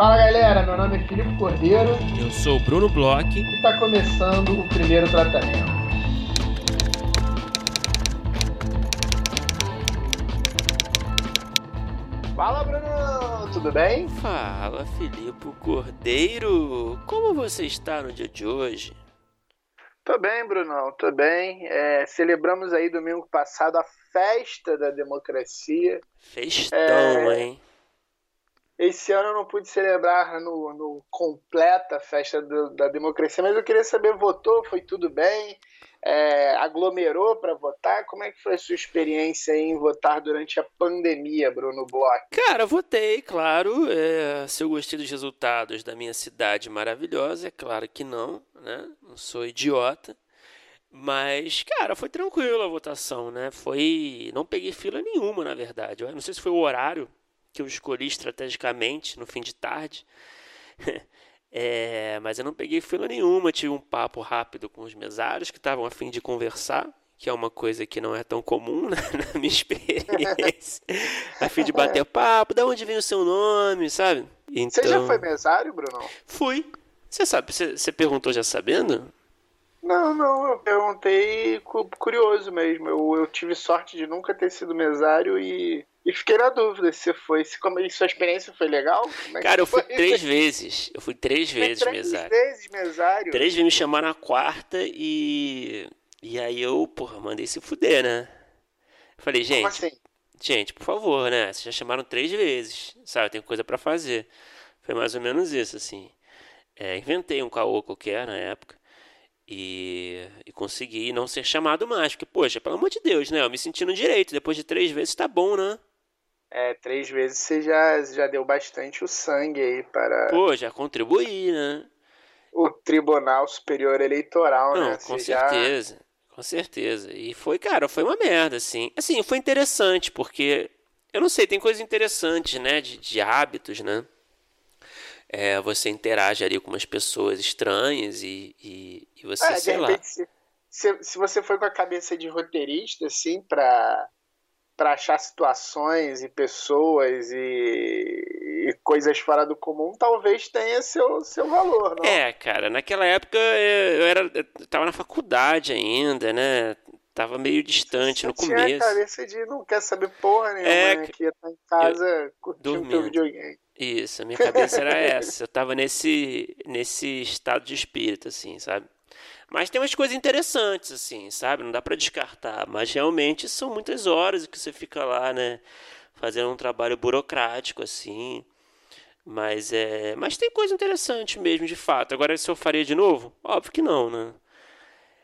Fala galera, meu nome é Filipe Cordeiro. Eu sou o Bruno Bloch. E está começando o primeiro tratamento. Fala Bruno, tudo bem? Fala Filipe Cordeiro, como você está no dia de hoje? Tô bem, Brunão, tô bem. É, celebramos aí domingo passado a festa da democracia. Festão, é... hein? Esse ano eu não pude celebrar no, no completa festa do, da democracia, mas eu queria saber, votou, foi tudo bem? É, aglomerou para votar? Como é que foi a sua experiência em votar durante a pandemia, Bruno Bloch? Cara, votei, claro. É, se eu gostei dos resultados da minha cidade maravilhosa, é claro que não, né? Não sou idiota. Mas, cara, foi tranquilo a votação, né? Foi. Não peguei fila nenhuma, na verdade. Eu não sei se foi o horário que eu escolhi estrategicamente no fim de tarde. é, mas eu não peguei fila nenhuma, tive um papo rápido com os mesários que estavam a fim de conversar, que é uma coisa que não é tão comum né, na minha experiência. a fim de bater papo, da onde vem o seu nome, sabe? Então... Você já então foi mesário, Bruno? Fui. Você sabe, você, você perguntou já sabendo? Não, não, eu perguntei curioso mesmo. Eu, eu tive sorte de nunca ter sido mesário e e fiquei na dúvida se foi, se como sua experiência foi legal. É Cara, eu fui três vezes. Eu fui três vezes três mesário. Três vezes mesário. Três vezes me chamaram na quarta e. E aí eu, porra, mandei se fuder, né? Eu falei, gente. Como assim? Gente, por favor, né? Vocês já chamaram três vezes, sabe? Tem coisa para fazer. Foi mais ou menos isso, assim. É, inventei um caô qualquer na época. E, e, consegui não ser chamado mais. Porque, poxa, pelo amor de Deus, né? Eu me sentindo direito. Depois de três vezes tá bom, né? É, três vezes você já, já deu bastante o sangue aí para. Pô, já contribuí, né? O Tribunal Superior Eleitoral, Não, né? Com você certeza, já... com certeza. E foi, cara, foi uma merda, assim. Assim, foi interessante, porque. Eu não sei, tem coisas interessantes, né? De, de hábitos, né? É, você interage ali com umas pessoas estranhas e, e, e você, é, sei repente, lá. Se, se, você foi com a cabeça de roteirista, assim, pra para achar situações e pessoas e, e, coisas fora do comum, talvez tenha seu, seu valor, não? É, cara, naquela época eu era eu tava na faculdade ainda, né? Tava meio distante Você no tinha começo. Tinha cabeça de não quer saber porra nenhuma, é, né? Que ia estar em casa curtindo teu videogame. Isso, a minha cabeça era essa. Eu tava nesse, nesse estado de espírito, assim, sabe? Mas tem umas coisas interessantes, assim, sabe? Não dá para descartar. Mas realmente são muitas horas que você fica lá, né? Fazendo um trabalho burocrático, assim. Mas é. Mas tem coisa interessante mesmo, de fato. Agora, se eu faria de novo? Óbvio que não, né?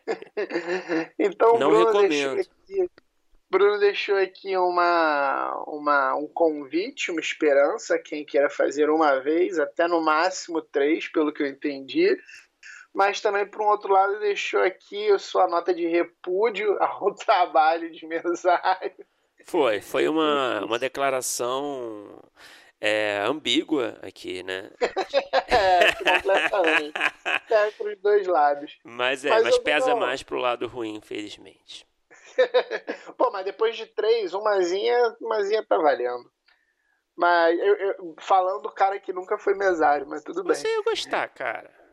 então, não Bruno recomendo. Deixou aqui, Bruno deixou aqui uma, uma, um convite, uma esperança, quem queira fazer uma vez, até no máximo três, pelo que eu entendi mas também, por um outro lado, deixou aqui a sua nota de repúdio ao trabalho de mesário. Foi, foi uma, uma declaração é, ambígua aqui, né? é, completamente. Para os dois lados. Mas, é, mas, mas pesa não... mais pro lado ruim, infelizmente. Pô, mas depois de três, umazinha, umazinha tá valendo. Mas eu, eu, falando do cara que nunca foi mesário, mas tudo Você bem. Você ia gostar, cara.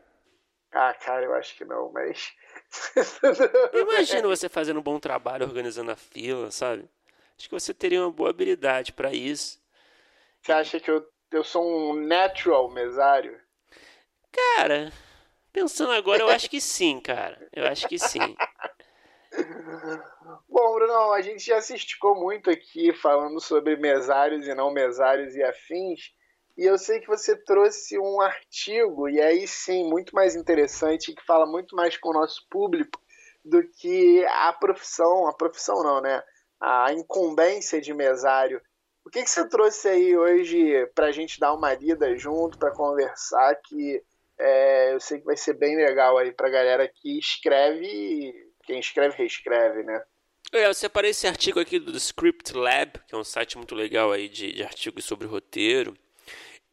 Ah, cara, eu acho que não, mas. Imagina você fazendo um bom trabalho organizando a fila, sabe? Acho que você teria uma boa habilidade para isso. Você acha que eu, eu sou um natural mesário? Cara, pensando agora, eu acho que sim, cara. Eu acho que sim. Bom, Bruno, a gente já se esticou muito aqui falando sobre mesários e não mesários e afins. E eu sei que você trouxe um artigo, e aí sim, muito mais interessante, que fala muito mais com o nosso público do que a profissão, a profissão não, né? A incumbência de mesário. O que, que você trouxe aí hoje para a gente dar uma lida junto, para conversar, que é, eu sei que vai ser bem legal aí para a galera que escreve, quem escreve, reescreve, né? É, eu separei esse artigo aqui do Script Lab, que é um site muito legal aí de, de artigos sobre roteiro.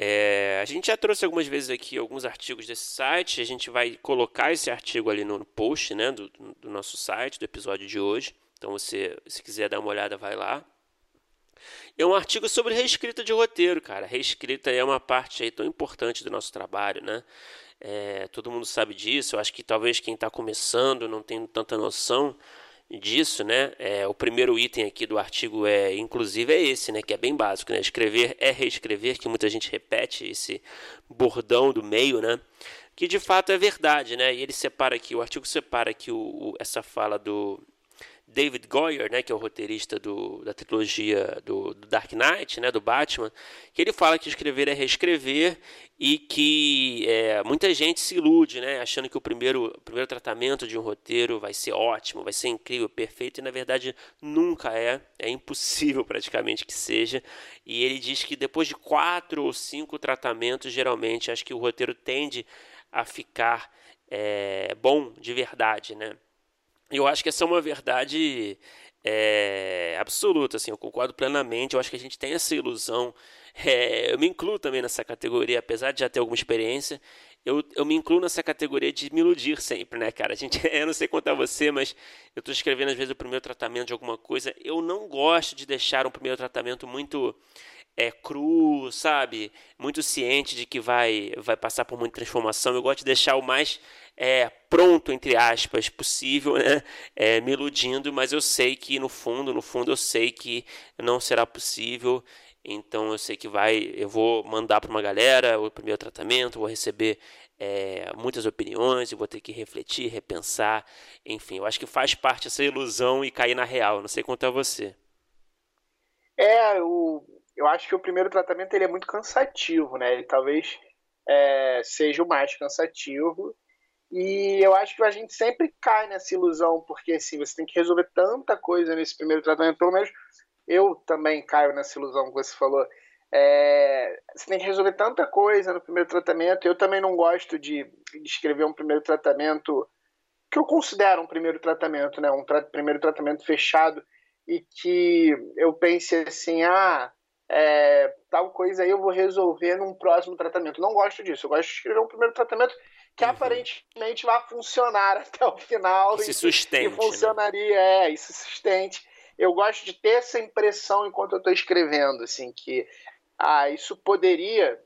É, a gente já trouxe algumas vezes aqui alguns artigos desse site. A gente vai colocar esse artigo ali no post né, do, do nosso site, do episódio de hoje. Então, você, se quiser dar uma olhada, vai lá. É um artigo sobre reescrita de roteiro, cara. Reescrita é uma parte aí tão importante do nosso trabalho, né? É, todo mundo sabe disso. Eu acho que talvez quem está começando não tem tanta noção disso, né? É, o primeiro item aqui do artigo é, inclusive, é esse, né? Que é bem básico, né? Escrever é reescrever, que muita gente repete esse bordão do meio, né? Que de fato é verdade, né? E ele separa aqui, o artigo separa aqui o, o essa fala do David Goyer, né, que é o roteirista do, da trilogia do, do, Dark Knight, né, do Batman, que ele fala que escrever é reescrever e que é, muita gente se ilude, né, achando que o primeiro, o primeiro tratamento de um roteiro vai ser ótimo, vai ser incrível, perfeito, e na verdade nunca é, é impossível praticamente que seja. E ele diz que depois de quatro ou cinco tratamentos, geralmente, acho que o roteiro tende a ficar é, bom de verdade, né? Eu acho que essa é uma verdade é, absoluta, assim, eu concordo plenamente. Eu acho que a gente tem essa ilusão. É, eu me incluo também nessa categoria, apesar de já ter alguma experiência. Eu, eu me incluo nessa categoria de me iludir sempre, né, cara? A gente, eu não sei a você, mas eu estou escrevendo às vezes o primeiro tratamento de alguma coisa. Eu não gosto de deixar um primeiro tratamento muito é cru, sabe? Muito ciente de que vai vai passar por muita transformação. Eu gosto de deixar o mais é, pronto, entre aspas, possível, né? É, me iludindo, mas eu sei que no fundo, no fundo, eu sei que não será possível. Então eu sei que vai, eu vou mandar para uma galera o primeiro tratamento, vou receber é, muitas opiniões, vou ter que refletir, repensar, enfim, eu acho que faz parte essa ilusão e cair na real. Não sei quanto a você. É, o, eu acho que o primeiro tratamento ele é muito cansativo, né? Ele talvez é, seja o mais cansativo. E eu acho que a gente sempre cai nessa ilusão, porque assim, você tem que resolver tanta coisa nesse primeiro tratamento, pelo menos eu também caio nessa ilusão que você falou. É, você tem que resolver tanta coisa no primeiro tratamento. Eu também não gosto de, de escrever um primeiro tratamento que eu considero um primeiro tratamento, né? Um tra primeiro tratamento fechado e que eu pense assim, ah, é, tal coisa aí eu vou resolver num próximo tratamento. Não gosto disso. Eu gosto de escrever um primeiro tratamento que uhum. aparentemente vai funcionar até o final. Que se sustente. E né? funcionaria, né? é, e se sustente. Eu gosto de ter essa impressão enquanto eu estou escrevendo, assim, que ah, isso poderia,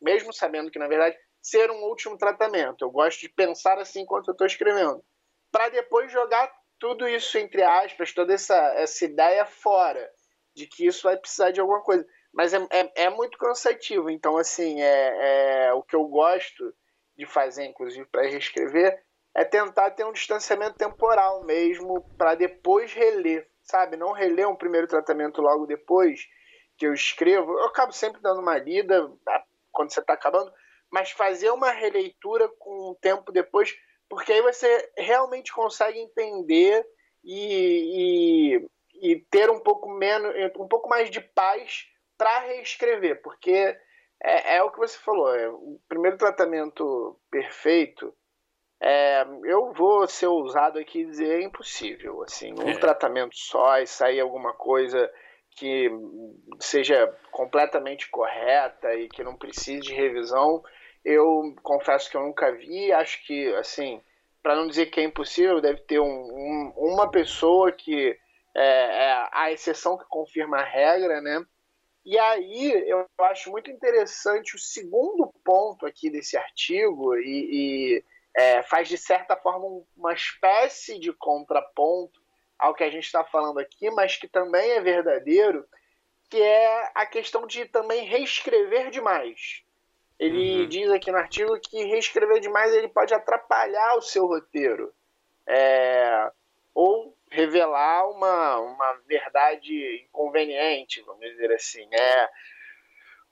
mesmo sabendo que na verdade ser um último tratamento. Eu gosto de pensar assim enquanto eu estou escrevendo, para depois jogar tudo isso entre aspas, toda essa, essa ideia fora de que isso vai precisar de alguma coisa. Mas é, é, é muito cansativo. Então, assim, é, é o que eu gosto de fazer, inclusive, para reescrever, é tentar ter um distanciamento temporal mesmo para depois reler, sabe? Não reler um primeiro tratamento logo depois que eu escrevo. Eu acabo sempre dando uma lida quando você está acabando, mas fazer uma releitura com um tempo depois, porque aí você realmente consegue entender e, e, e ter um pouco menos, um pouco mais de paz para reescrever, porque é, é o que você falou. É, o primeiro tratamento perfeito, é, eu vou ser ousado aqui e dizer é impossível. Assim, um é. tratamento só e sair alguma coisa que seja completamente correta e que não precise de revisão, eu confesso que eu nunca vi. Acho que, assim, para não dizer que é impossível, deve ter um, um, uma pessoa que é, é a exceção que confirma a regra, né? E aí eu acho muito interessante o segundo ponto aqui desse artigo e, e é, faz de certa forma uma espécie de contraponto ao que a gente está falando aqui, mas que também é verdadeiro, que é a questão de também reescrever demais. Ele uhum. diz aqui no artigo que reescrever demais ele pode atrapalhar o seu roteiro. É, ou revelar uma, uma verdade inconveniente, vamos dizer assim. É,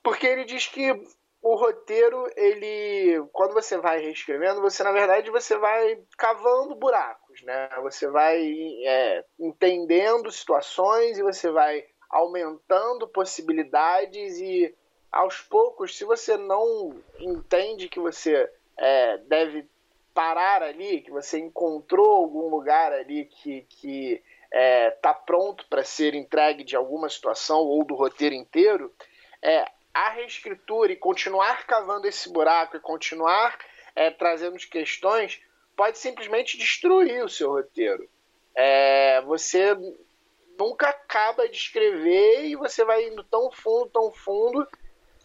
porque ele diz que o roteiro, ele, quando você vai reescrevendo, você na verdade você vai cavando buracos, né? Você vai é, entendendo situações e você vai aumentando possibilidades e aos poucos, se você não entende que você é, deve parar ali, que você encontrou algum lugar ali que que é, pronto para ser entregue de alguma situação ou do roteiro inteiro, é, a reescritura e continuar cavando esse buraco e continuar é, trazendo questões pode simplesmente destruir o seu roteiro. É, você nunca acaba de escrever e você vai indo tão fundo, tão fundo,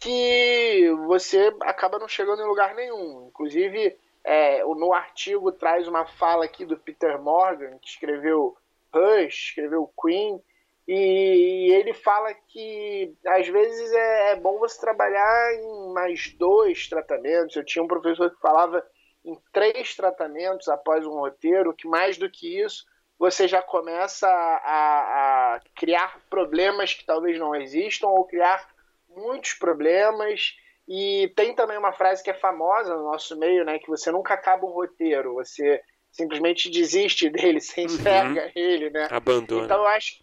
que você acaba não chegando em lugar nenhum. Inclusive, é, no artigo traz uma fala aqui do Peter Morgan, que escreveu Rush, escreveu Queen, e ele fala que às vezes é, é bom você trabalhar em mais dois tratamentos. Eu tinha um professor que falava em três tratamentos após um roteiro, que mais do que isso você já começa a, a, criar problemas que talvez não existam ou criar muitos problemas. E tem também uma frase que é famosa no nosso meio, né, que você nunca acaba um roteiro, você simplesmente desiste dele, você enxerga uhum. ele, né? Abandona. Então eu acho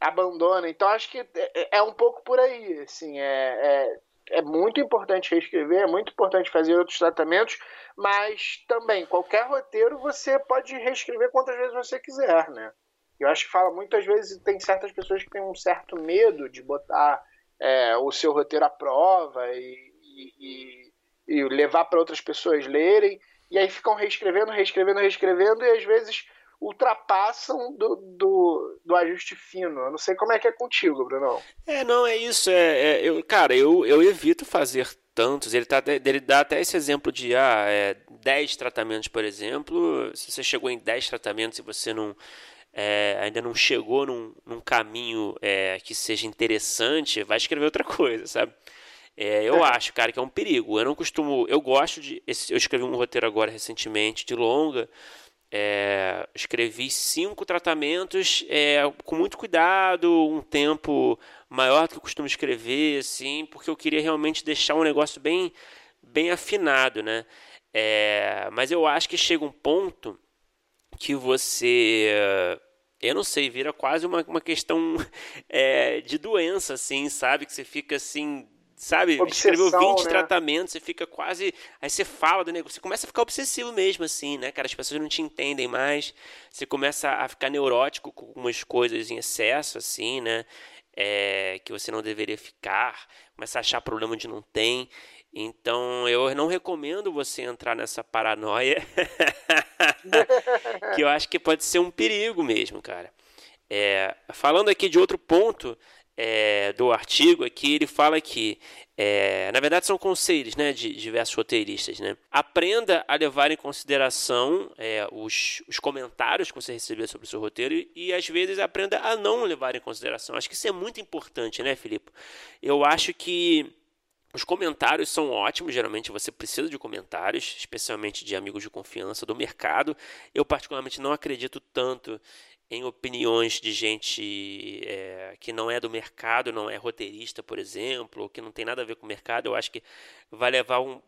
abandona. Então acho que é, é um pouco por aí, assim, é, é, é muito importante reescrever, é muito importante fazer outros tratamentos, mas também qualquer roteiro você pode reescrever quantas vezes você quiser, né? Eu acho que fala muitas vezes tem certas pessoas que têm um certo medo de botar é, o seu roteiro à prova e, e, e levar para outras pessoas lerem e aí ficam reescrevendo, reescrevendo, reescrevendo e às vezes ultrapassam do, do, do, ajuste fino. Eu não sei como é que é contigo, Bruno. É, não, é isso. É, é, eu, cara, eu, eu evito fazer tantos. Ele, tá, ele dá até esse exemplo de ah, é, 10 tratamentos, por exemplo. Se você chegou em 10 tratamentos e você não. É, ainda não chegou num, num caminho é, que seja interessante, vai escrever outra coisa, sabe? É, eu é. acho, cara, que é um perigo. Eu não costumo. Eu gosto de. Eu escrevi um roteiro agora recentemente de longa. É, escrevi cinco tratamentos é, com muito cuidado, um tempo maior do que eu costumo escrever, assim, porque eu queria realmente deixar um negócio bem, bem afinado, né? É, mas eu acho que chega um ponto que você, eu não sei, vira quase uma, uma questão é, de doença, assim, sabe? Que você fica assim sabe, Obsessão, escreveu 20 né? tratamentos, você fica quase. Aí você fala do negócio, você começa a ficar obsessivo mesmo, assim, né, cara? As pessoas não te entendem mais, você começa a ficar neurótico com algumas coisas em excesso, assim, né? É, que você não deveria ficar, começa a achar problema onde não tem. Então eu não recomendo você entrar nessa paranoia, que eu acho que pode ser um perigo mesmo, cara. É, falando aqui de outro ponto é, do artigo aqui, ele fala que, é, na verdade, são conselhos né, de diversos roteiristas. Né? Aprenda a levar em consideração é, os, os comentários que você receber sobre o seu roteiro e, e, às vezes, aprenda a não levar em consideração. Acho que isso é muito importante, né, Filipe? Eu acho que. Os comentários são ótimos, geralmente você precisa de comentários, especialmente de amigos de confiança do mercado. Eu, particularmente, não acredito tanto em opiniões de gente é, que não é do mercado, não é roteirista, por exemplo, ou que não tem nada a ver com o mercado, eu acho que vai levar um.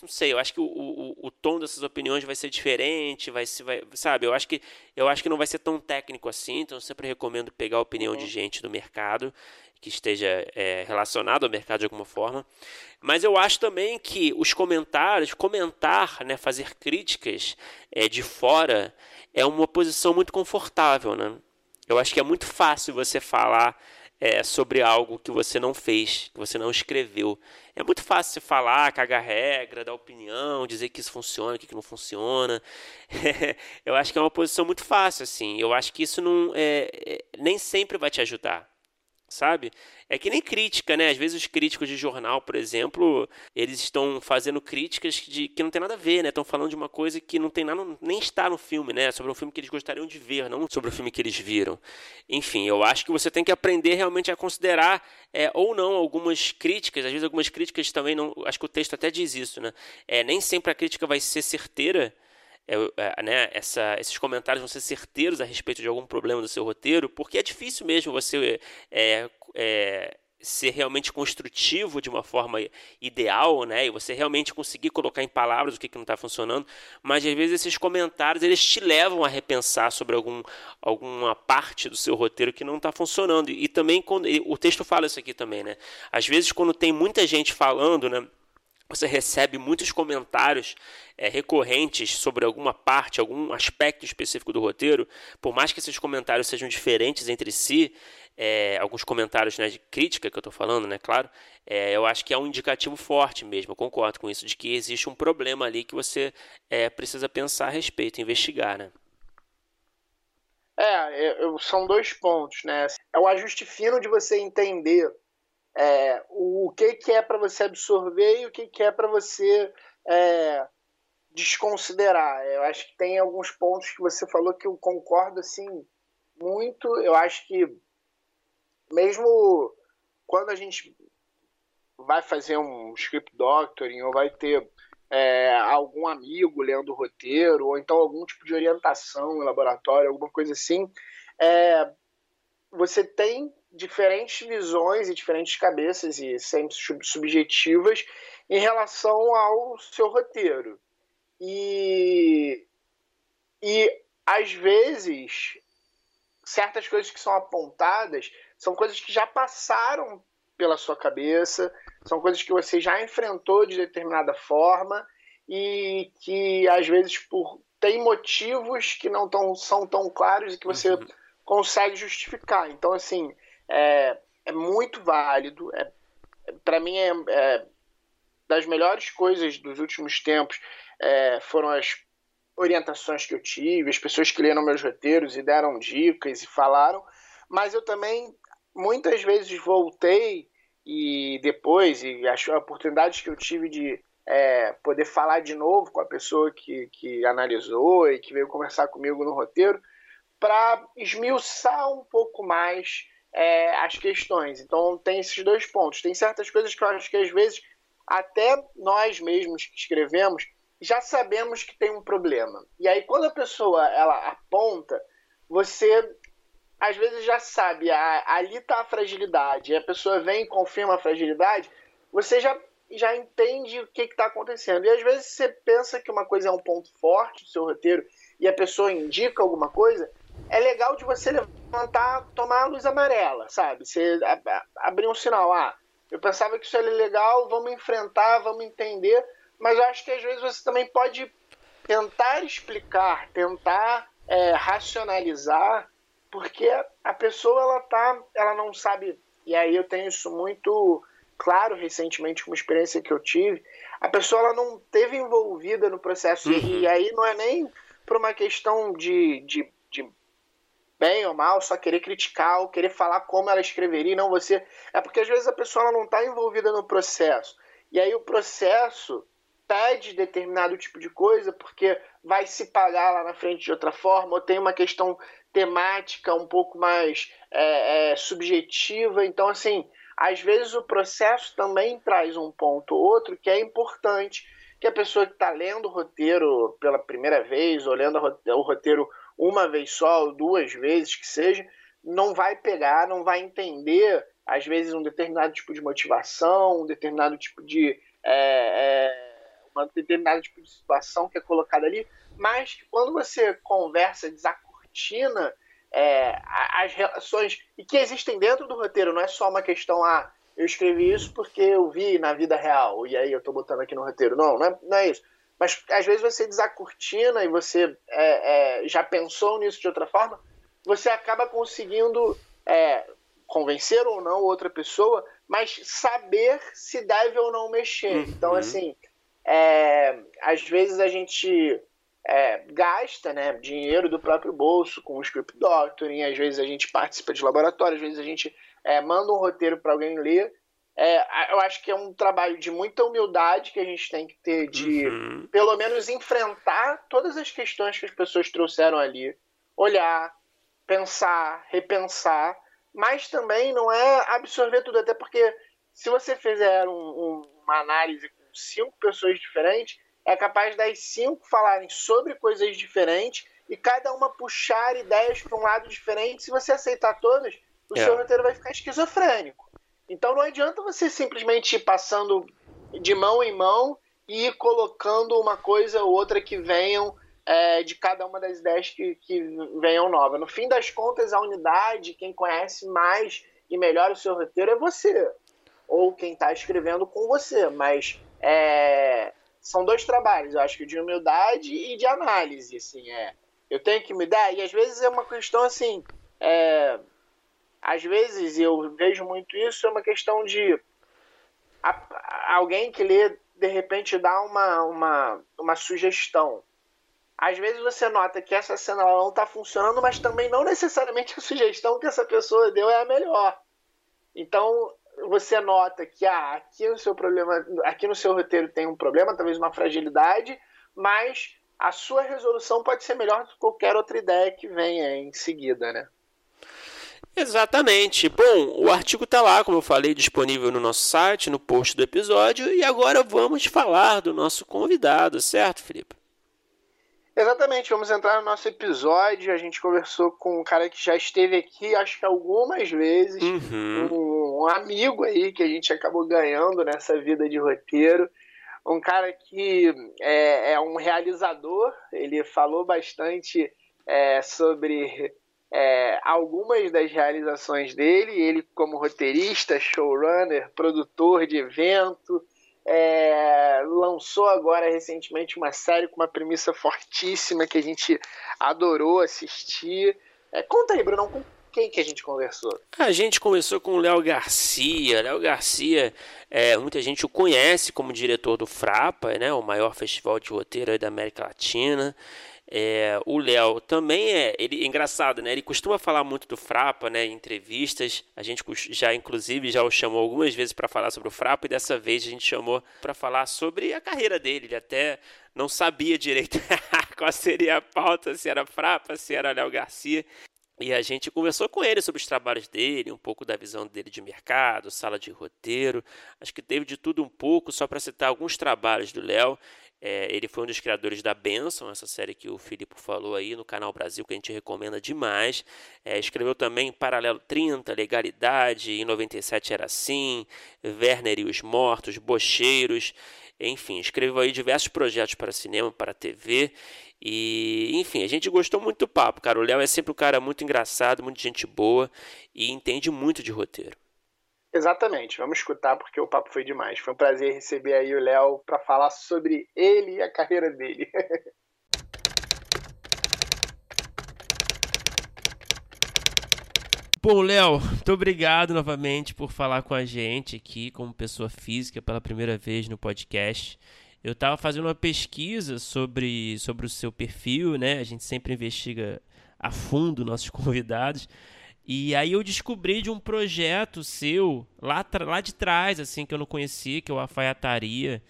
Não sei, eu acho que o, o, o tom dessas opiniões vai ser diferente, vai se vai, sabe? Eu acho que eu acho que não vai ser tão técnico assim, então eu sempre recomendo pegar a opinião uhum. de gente do mercado que esteja é, relacionado ao mercado de alguma forma. Mas eu acho também que os comentários, comentar, né, fazer críticas é, de fora, é uma posição muito confortável. Né? Eu acho que é muito fácil você falar é, sobre algo que você não fez, que você não escreveu. É muito fácil você falar, cagar regra, dar opinião, dizer que isso funciona, que não funciona. eu acho que é uma posição muito fácil, assim. Eu acho que isso não é, é nem sempre vai te ajudar sabe? É que nem crítica, né? Às vezes os críticos de jornal, por exemplo, eles estão fazendo críticas de que não tem nada a ver, né? Estão falando de uma coisa que não tem nada, nem está no filme, né? Sobre um filme que eles gostariam de ver, não sobre o filme que eles viram. Enfim, eu acho que você tem que aprender realmente a considerar é, ou não algumas críticas. Às vezes algumas críticas também não. Acho que o texto até diz isso, né? É, nem sempre a crítica vai ser certeira é, é, né, essa, esses comentários vão ser certeiros a respeito de algum problema do seu roteiro, porque é difícil mesmo você é, é, ser realmente construtivo de uma forma ideal, né, e você realmente conseguir colocar em palavras o que, que não está funcionando, mas às vezes esses comentários eles te levam a repensar sobre algum, alguma parte do seu roteiro que não está funcionando. E, e também quando e o texto fala isso aqui também, né? Às vezes quando tem muita gente falando, né? Você recebe muitos comentários é, recorrentes sobre alguma parte, algum aspecto específico do roteiro, por mais que esses comentários sejam diferentes entre si, é, alguns comentários né, de crítica que eu estou falando, né, claro, é, eu acho que é um indicativo forte mesmo, eu concordo com isso, de que existe um problema ali que você precisa pensar a respeito, investigar, né? É, é, são dois pontos, né? É o ajuste fino de você entender é, o que, que é para você absorver e o que, que é para você é, desconsiderar. Eu acho que tem alguns pontos que você falou que eu concordo assim muito. Eu acho que mesmo quando a gente vai fazer um script doctoring ou vai ter é, algum amigo lendo o roteiro, ou então algum tipo de orientação em laboratório, alguma coisa assim, é, você tem diferentes visões e diferentes cabeças e sempre subjetivas em relação ao seu roteiro. E, e às vezes, certas coisas que são apontadas são coisas que já passaram pela sua cabeça, são coisas que você já enfrentou de determinada forma e que às vezes por tem motivos que não tão, são tão claros e que você uhum. consegue justificar. Então, assim, é, é muito válido. É, Para mim, é, é, das melhores coisas dos últimos tempos é, foram as orientações que eu tive, as pessoas que leram meus roteiros e deram dicas e falaram, mas eu também muitas vezes voltei e depois, e as oportunidades que eu tive de é, poder falar de novo com a pessoa que, que analisou e que veio conversar comigo no roteiro, para esmiuçar um pouco mais é, as questões. Então tem esses dois pontos. Tem certas coisas que eu acho que às vezes até nós mesmos que escrevemos já sabemos que tem um problema. E aí quando a pessoa ela aponta, você às vezes já sabe, a, ali está a fragilidade. E a pessoa vem e confirma a fragilidade, você já já entende o que está acontecendo. E às vezes você pensa que uma coisa é um ponto forte do seu roteiro e a pessoa indica alguma coisa, é legal de você levantar, tomar a luz amarela, sabe? Você abrir um sinal, ah, eu pensava que isso era legal, vamos enfrentar, vamos entender, mas eu acho que às vezes você também pode tentar explicar, tentar é, racionalizar, porque a pessoa ela tá, ela não sabe, e aí eu tenho isso muito claro recentemente com uma experiência que eu tive, a pessoa ela não teve envolvida no processo uhum. e aí não é nem por uma questão de, de bem ou mal, só querer criticar ou querer falar como ela escreveria, não você. É porque às vezes a pessoa não está envolvida no processo. E aí o processo pede determinado tipo de coisa porque vai se pagar lá na frente de outra forma, ou tem uma questão temática um pouco mais é, é, subjetiva. Então, assim, às vezes o processo também traz um ponto ou outro que é importante, que a pessoa que está lendo o roteiro pela primeira vez, ou lendo o roteiro uma vez só ou duas vezes que seja, não vai pegar, não vai entender, às vezes, um determinado tipo de motivação, um determinado tipo de. É, é, uma determinado tipo de situação que é colocada ali, mas que quando você conversa, desacortina é, as relações e que existem dentro do roteiro, não é só uma questão, ah, eu escrevi isso porque eu vi na vida real, e aí eu estou botando aqui no roteiro. Não, não é, não é isso. Mas às vezes você desacortina e você é, é, já pensou nisso de outra forma, você acaba conseguindo é, convencer ou não outra pessoa, mas saber se deve ou não mexer. Uhum. Então, assim, é, às vezes a gente é, gasta né, dinheiro do próprio bolso com o script doctoring, às vezes a gente participa de laboratório, às vezes a gente é, manda um roteiro para alguém ler é, eu acho que é um trabalho de muita humildade que a gente tem que ter de, uhum. pelo menos, enfrentar todas as questões que as pessoas trouxeram ali, olhar, pensar, repensar, mas também não é absorver tudo, até porque se você fizer um, um, uma análise com cinco pessoas diferentes, é capaz das cinco falarem sobre coisas diferentes e cada uma puxar ideias para um lado diferente. Se você aceitar todas, o é. seu roteiro vai ficar esquizofrênico. Então não adianta você simplesmente ir passando de mão em mão e ir colocando uma coisa ou outra que venham é, de cada uma das ideias que, que venham nova. No fim das contas, a unidade, quem conhece mais e melhor o seu roteiro é você. Ou quem está escrevendo com você. Mas é, são dois trabalhos, eu acho que de humildade e de análise. Assim, é. Eu tenho que me dar, e às vezes é uma questão assim. É, às vezes eu vejo muito isso, é uma questão de alguém que lê, de repente, dá uma, uma, uma sugestão. às vezes você nota que essa cena não está funcionando, mas também não necessariamente a sugestão que essa pessoa deu é a melhor. Então você nota que ah, aqui no seu problema, aqui no seu roteiro tem um problema, talvez uma fragilidade, mas a sua resolução pode ser melhor do que qualquer outra ideia que venha em seguida, né? Exatamente. Bom, o artigo está lá, como eu falei, disponível no nosso site, no post do episódio, e agora vamos falar do nosso convidado, certo, Felipe? Exatamente, vamos entrar no nosso episódio. A gente conversou com um cara que já esteve aqui, acho que algumas vezes, uhum. um, amigo aí que a gente acabou ganhando nessa vida de roteiro. Um cara que é, é um realizador, ele falou bastante é, sobre é, algumas das realizações dele, ele como roteirista, showrunner, produtor de evento, é, lançou agora recentemente uma série com uma premissa fortíssima que a gente adorou assistir. É, conta aí, Bruno, com quem que a gente conversou? A gente conversou com o Léo Garcia. Léo Garcia, é, muita gente o conhece como diretor do Frapa, né, o maior festival de roteiro da América Latina. É, o Léo também é, ele é engraçado, né? Ele costuma falar muito do Frapa, né? Em entrevistas. A gente já, inclusive, já o chamou algumas vezes para falar sobre o Frapa e dessa vez a gente chamou para falar sobre a carreira dele. Ele até não sabia direito qual seria a pauta, se era Frapa, se era Léo Garcia. E a gente conversou com ele sobre os trabalhos dele, um pouco da visão dele de mercado, sala de roteiro. Acho que teve de tudo um pouco, só para citar alguns trabalhos do Léo. É, ele foi um dos criadores da Benção, essa série que o Filipe falou aí no canal Brasil, que a gente recomenda demais. É, escreveu também Paralelo 30, Legalidade, em 97 era assim, Werner e os Mortos, Bocheiros, enfim, escreveu aí diversos projetos para cinema, para TV. E, enfim, a gente gostou muito do papo, cara. O Léo é sempre um cara muito engraçado, muito gente boa e entende muito de roteiro. Exatamente, vamos escutar porque o papo foi demais. Foi um prazer receber aí o Léo para falar sobre ele e a carreira dele. Bom, Léo, muito obrigado novamente por falar com a gente aqui como pessoa física pela primeira vez no podcast. Eu estava fazendo uma pesquisa sobre, sobre o seu perfil, né? A gente sempre investiga a fundo nossos convidados. E aí eu descobri de um projeto seu lá, lá de trás, assim, que eu não conhecia, que é o Alfaiataria,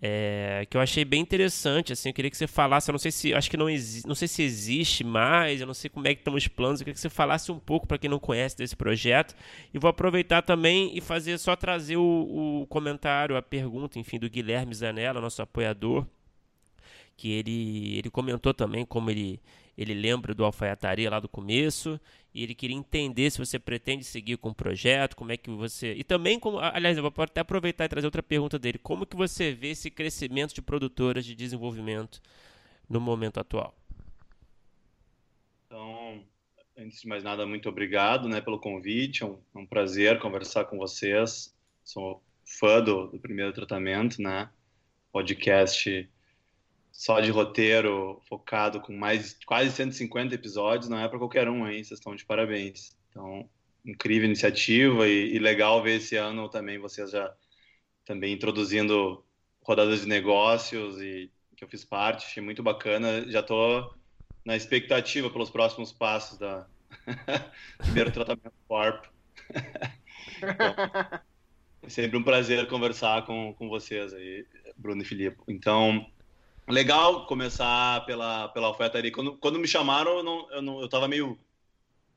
é, que eu achei bem interessante, assim, eu queria que você falasse, eu não sei se, acho que não, não sei se existe mais, eu não sei como é que estão os planos, eu queria que você falasse um pouco para quem não conhece desse projeto, e vou aproveitar também e fazer, só trazer o, o comentário, a pergunta, enfim, do Guilherme Zanella, nosso apoiador, que ele, ele comentou também como ele, ele lembra do alfaiataria lá do começo e ele queria entender se você pretende seguir com o projeto, como é que você e também como, aliás, eu vou até aproveitar e trazer outra pergunta dele, como que você vê esse crescimento de produtoras de desenvolvimento no momento atual? Então, antes de mais nada, muito obrigado, né, pelo convite, é um, é um prazer conversar com vocês. Sou fã do, do primeiro tratamento, né? Podcast só de roteiro focado com mais quase 150 episódios não é para qualquer um, hein? Vocês estão de parabéns. Então, incrível iniciativa e, e, legal ver esse ano também vocês já também introduzindo rodadas de negócios e que eu fiz parte, achei muito bacana. Já estou na expectativa pelos próximos passos da primeiro tratamento Corp. então, é sempre um prazer conversar com, com vocês aí, Bruno e Filipe. Então, legal começar pela, pela alfaiataria. Quando, quando me chamaram, eu, não, eu, não, eu tava meio,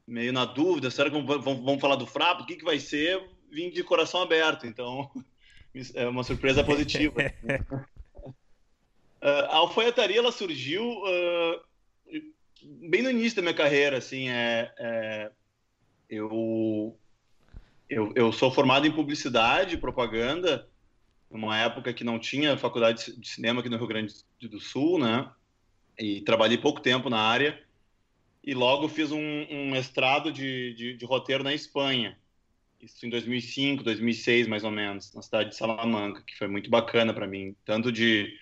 meio na dúvida, será que vamos, vamos falar do Frapo? O que, que vai ser? Vim de coração aberto, então é uma surpresa positiva. uh, a alfaiataria, ela surgiu uh, bem no início da minha carreira, assim, é, é eu, eu, eu sou formado em publicidade, propaganda, numa época que não tinha faculdade de cinema aqui no Rio Grande do Sul, né? E trabalhei pouco tempo na área. E logo fiz um, um mestrado de, de, de, roteiro na Espanha. Isso em 2005, 2006, mais ou menos, na cidade de Salamanca, que foi muito bacana para mim. Tanto de,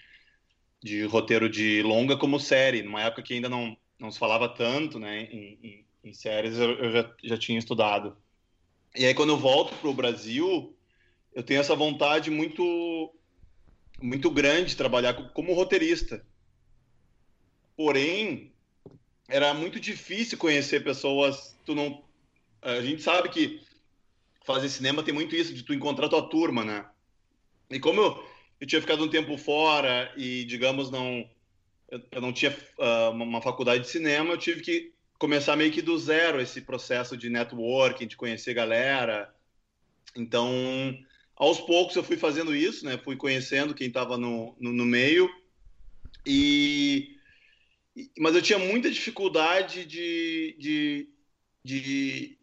de roteiro de longa como série. Numa época que ainda não, não se falava tanto, né? Em, em, em séries, eu, eu já, já tinha estudado. E aí, quando eu volto para o Brasil, eu tenho essa vontade muito muito grande de trabalhar como roteirista. porém era muito difícil conhecer pessoas. Tu não, a gente sabe que fazer cinema tem muito isso de tu encontrar tua turma, né? E como eu, eu tinha ficado um tempo fora e digamos não eu, eu não tinha uh, uma faculdade de cinema, eu tive que começar meio que do zero esse processo de networking, de conhecer galera. Então, aos poucos eu fui fazendo isso, né? Fui conhecendo quem estava no, no, no, meio e mas eu tinha muita dificuldade de, de, de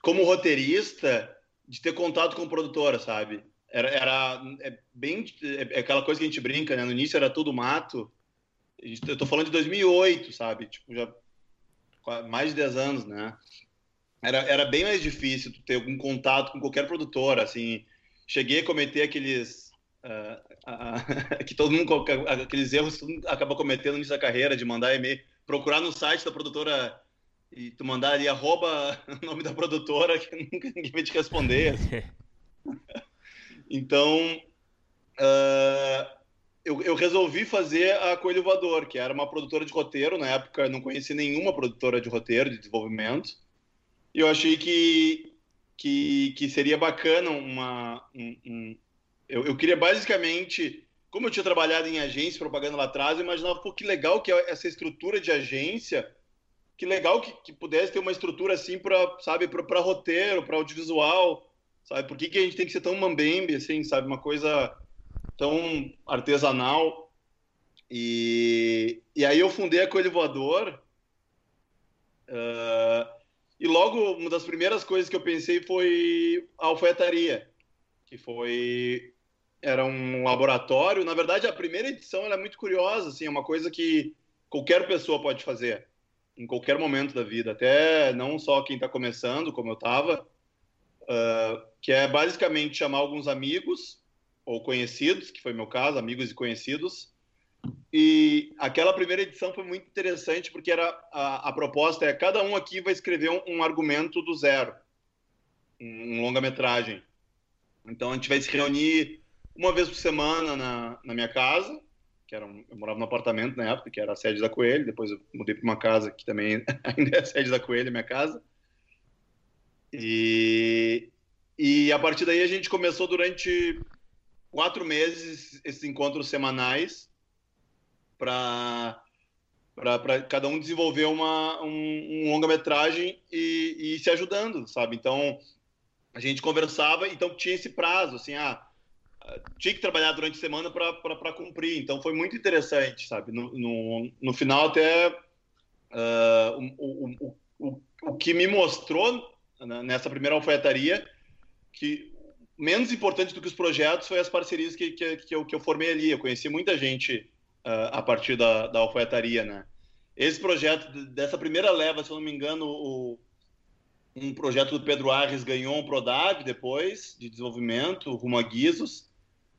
como roteirista de ter contato com produtora, sabe? Era, era é bem é aquela coisa que a gente brinca, né? No início era tudo mato. Eu tô falando de 2008, sabe? Tipo, já mais de 10 anos, né? Era, era bem mais difícil ter algum contato com qualquer produtora, assim. Cheguei a cometer aqueles uh, uh, que todo mundo aqueles erros que todo mundo acaba cometendo nisso da carreira de mandar e-mail, procurar no site da produtora e tu mandar ali arroba o nome da produtora que nunca ninguém vai te responder. Assim. então, uh, eu, eu, resolvi fazer a Coelho Voador, que era uma produtora de roteiro. Na época, não conheci nenhuma produtora de roteiro, de desenvolvimento. E eu achei que, que, que seria bacana uma. Um, um... Eu, eu, queria basicamente. Como eu tinha trabalhado em agência, propaganda lá atrás, eu imaginava, pô, que legal que é essa estrutura de agência. Que legal que, que pudesse ter uma estrutura assim para, sabe, para roteiro, para audiovisual, sabe? Por que, que a gente tem que ser tão mambembe, assim, sabe? Uma coisa tão artesanal. E, e aí eu fundei a Coelho Voador. Uh, e logo, uma das primeiras coisas que eu pensei foi a alfaiataria, que foi era um laboratório. Na verdade, a primeira edição é muito curiosa, assim, é uma coisa que qualquer pessoa pode fazer em qualquer momento da vida, até não só quem está começando, como eu estava, uh, que é basicamente chamar alguns amigos ou conhecidos, que foi meu caso, amigos e conhecidos. E aquela primeira edição foi muito interessante porque era a, a proposta é cada um aqui vai escrever um, um argumento do zero, um, um longa-metragem. Então a gente vai se reunir uma vez por semana na, na minha casa, que era um, eu morava num apartamento na época, que era a sede da Coelho, depois eu mudei para uma casa que também ainda é a sede da Coelho, minha casa. E, e a partir daí a gente começou durante quatro meses esses encontros semanais para para cada um desenvolver uma, um, um longa-metragem e, e se ajudando, sabe? Então, a gente conversava, então tinha esse prazo, assim, ah, tinha que trabalhar durante a semana para cumprir. Então, foi muito interessante, sabe? No, no, no final, até uh, o, o, o, o que me mostrou nessa primeira alfaiataria que menos importante do que os projetos foi as parcerias que, que, que, eu, que eu formei ali. Eu conheci muita gente uh, a partir da, da alfaiataria, né? Esse projeto, dessa primeira leva, se eu não me engano, o, um projeto do Pedro Arres ganhou um Prodave depois, de desenvolvimento, rumo a Guizos.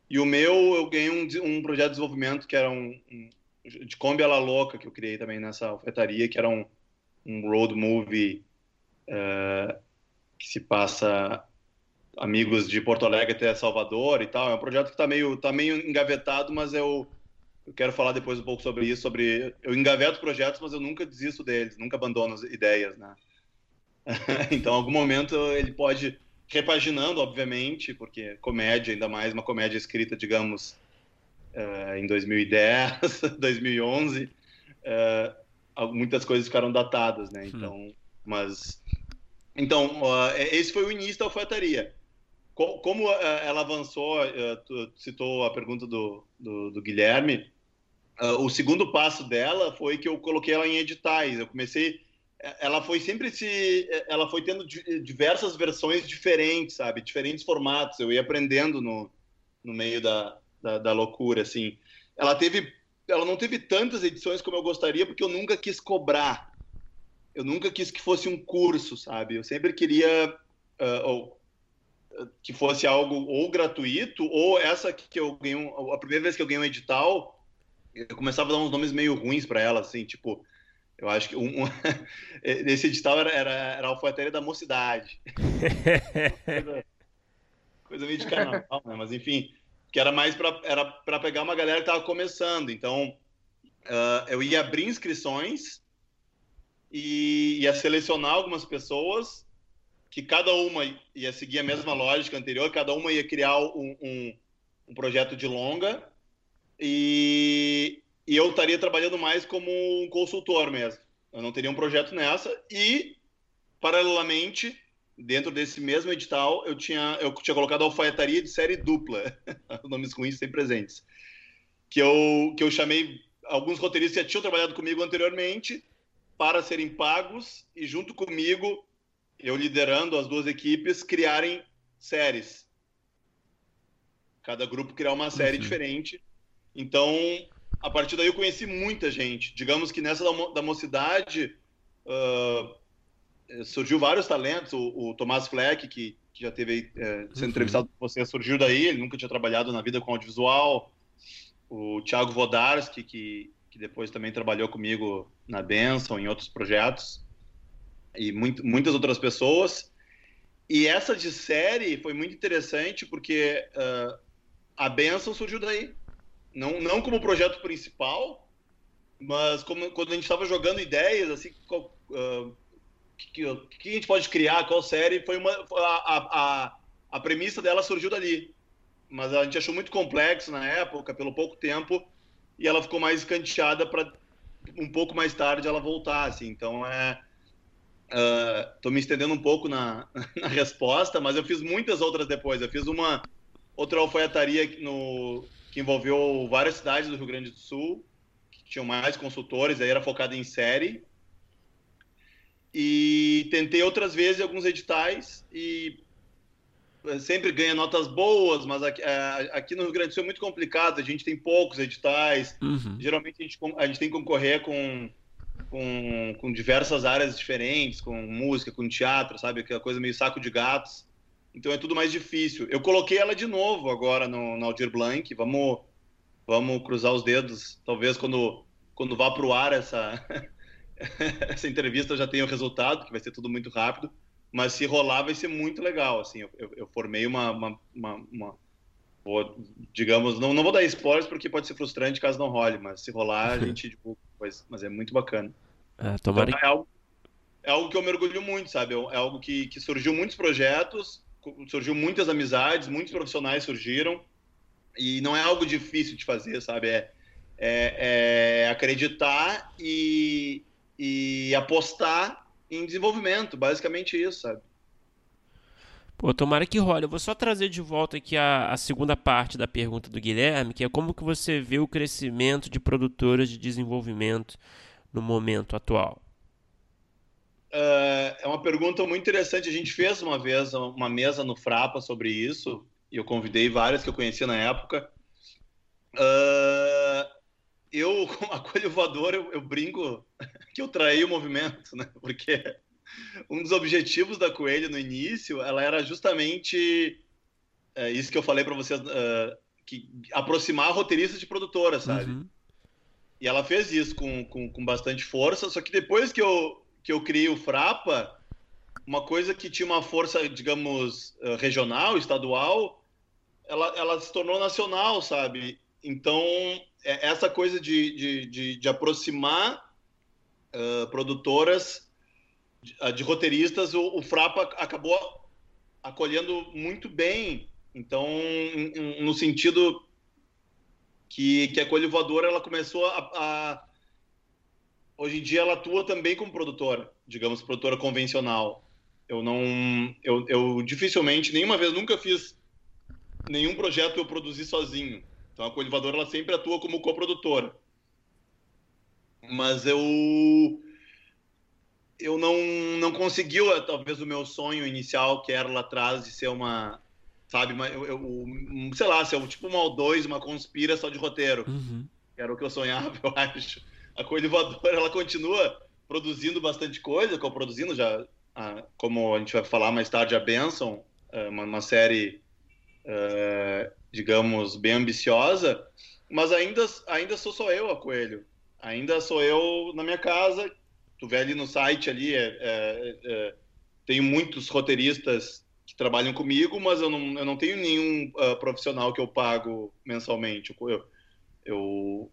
E o meu, eu ganhei um, um projeto de desenvolvimento que era um, um de Kombi a la Louca, que eu criei também nessa alfaiataria, que era um, um road movie uh, que se passa amigos de Porto Alegre até Salvador e tal. É um projeto que está meio, tá meio engavetado, mas eu, eu quero falar depois um pouco sobre isso. Sobre eu engaveto projetos, mas eu nunca desisto deles, nunca abandono as ideias, né? então, em algum momento ele pode repaginando, obviamente, porque comédia, ainda mais uma comédia escrita, digamos, uh, em 2010, 2011, uh, muitas coisas ficaram datadas, né? Então, hum. mas então, uh, esse foi o início da alfaiataria. Como eh, ela avançou, eh, tu citou a pergunta do, do, do Guilherme, eh, o segundo passo dela foi que eu coloquei ela em editais. Eu comecei, ela foi sempre se, ela foi tendo diversas versões diferentes, sabe, diferentes formatos. Eu ia aprendendo no, no meio da, da, da loucura, assim. Ela teve, ela não teve tantas edições como eu gostaria porque eu nunca quis cobrar. Eu nunca quis que fosse um curso, sabe? Eu sempre queria uh, ou que fosse algo ou gratuito, ou essa que eu ganhei, a primeira vez que eu ganhei um edital, eu começava a dar uns nomes meio ruins para ela, assim, tipo, eu acho que um, um esse edital era, era, era a alfaiataria da mocidade. coisa, coisa meio de carnaval, né? Mas enfim, que era mais para era para pegar uma galera que estava começando. Então, uh, eu ia abrir inscrições e ia selecionar algumas pessoas que cada uma ia seguir a mesma lógica anterior, cada uma ia criar um, um, um projeto de longa e, e, eu estaria trabalhando mais como um consultor mesmo. Eu não teria um projeto nessa e, paralelamente, dentro desse mesmo edital, eu tinha, eu tinha colocado a alfaiataria de série dupla, nomes ruins sempre presentes, que eu, que eu chamei alguns roteiristas que já tinham trabalhado comigo anteriormente para serem pagos e junto comigo, eu liderando as duas equipes, criarem séries. Cada grupo criar uma série uhum. diferente. Então, a partir daí eu conheci muita gente. Digamos que nessa da, da mocidade uh, surgiu vários talentos. O, o Tomás Fleck, que, que já teve é, sendo uhum. entrevistado por você, surgiu daí. Ele nunca tinha trabalhado na vida com audiovisual. O Thiago Vodarski, que, que depois também trabalhou comigo na Benção, em outros projetos, e muito, muitas outras pessoas. E essa de série foi muito interessante porque uh, a Benção surgiu daí. Não, não como projeto principal, mas como, quando a gente estava jogando ideias, assim, uh, que, que, a gente pode criar, qual série, foi uma, a, a, a premissa dela surgiu dali. Mas a gente achou muito complexo na época, pelo pouco tempo, e ela ficou mais escanteada para um pouco mais tarde ela voltar, assim. Então é uh, me estendendo um pouco na, na, resposta, mas eu fiz muitas outras depois. Eu fiz uma outra alfaiataria no, que envolveu várias cidades do Rio Grande do Sul, que tinham mais consultores, aí era focada em série. E tentei outras vezes alguns editais e sempre ganha notas boas, mas aqui, é, aqui, no Rio Grande do Sul é muito complicado, a gente tem poucos editais, uhum. geralmente a gente, a gente tem que concorrer com, com, com, diversas áreas diferentes, com música, com teatro, sabe, aquela coisa meio saco de gatos, então é tudo mais difícil. Eu coloquei ela de novo agora no, no Aldir Blanc, vamos, vamos cruzar os dedos, talvez quando, quando vá para o ar essa, essa entrevista eu já tenha o resultado, que vai ser tudo muito rápido, mas se rolar vai ser muito legal, assim, eu, eu, eu formei uma, uma, uma, uma vou, digamos, não, não vou dar spoilers porque pode ser frustrante caso não role, mas se rolar a gente divulga, mas, mas é muito bacana. É, tomara... então, é, algo, é algo que eu mergulho muito, sabe, é, é algo que, que surgiu muitos projetos, surgiu muitas amizades, muitos profissionais surgiram, e não é algo difícil de fazer, sabe, é, é, é acreditar e, e apostar em desenvolvimento, basicamente isso, sabe? Pô, tomara que role. Eu vou só trazer de volta aqui a, a, segunda parte da pergunta do Guilherme, que é como que você vê o crescimento de produtoras de desenvolvimento no momento atual? Uh, é uma pergunta muito interessante. A gente fez uma vez uma mesa no Frapa sobre isso, e eu convidei várias que eu conhecia na época. Uh, eu, como acolhivador, eu, eu brinco que eu traí o movimento, né? Porque um dos objetivos da Coelho no início, ela era justamente é, isso que eu falei para vocês, uh, que aproximar roteiristas de produtora, sabe? Uhum. E ela fez isso com, com, com, bastante força, só que depois que eu, que eu criei o Frapa, uma coisa que tinha uma força, digamos, regional, estadual, ela, ela se tornou nacional, sabe? Então, é, essa coisa de, de, de, de aproximar uh, produtoras, de, uh, de roteiristas, o, o, Frapa acabou acolhendo muito bem. Então, no sentido que, que a Coelho ela começou a, a, Hoje em dia ela atua também como produtora, digamos, produtora convencional. Eu não... Eu, eu dificilmente, nenhuma vez, nunca fiz nenhum projeto eu produzi sozinho. Então a Coelivadora ela sempre atua como coprodutora. Mas eu eu não não conseguiu talvez o meu sonho inicial que era lá atrás de ser uma sabe, uma, eu, eu, sei lá, ser tipo uma ou dois, uma conspira só de roteiro. Uhum. Era o que eu sonhava, eu acho. A Coelivadora ela continua produzindo bastante coisa, co-produzindo já, a, como a gente vai falar mais tarde, a Benson, é, uma, uma série uh, digamos, bem ambiciosa, mas ainda, ainda sou só eu a Coelho. Ainda sou eu na minha casa. Tu vê ali no site ali, é, é, é, tenho muitos roteiristas que trabalham comigo, mas eu não, eu não tenho nenhum uh, profissional que eu pago mensalmente. Eu, eu,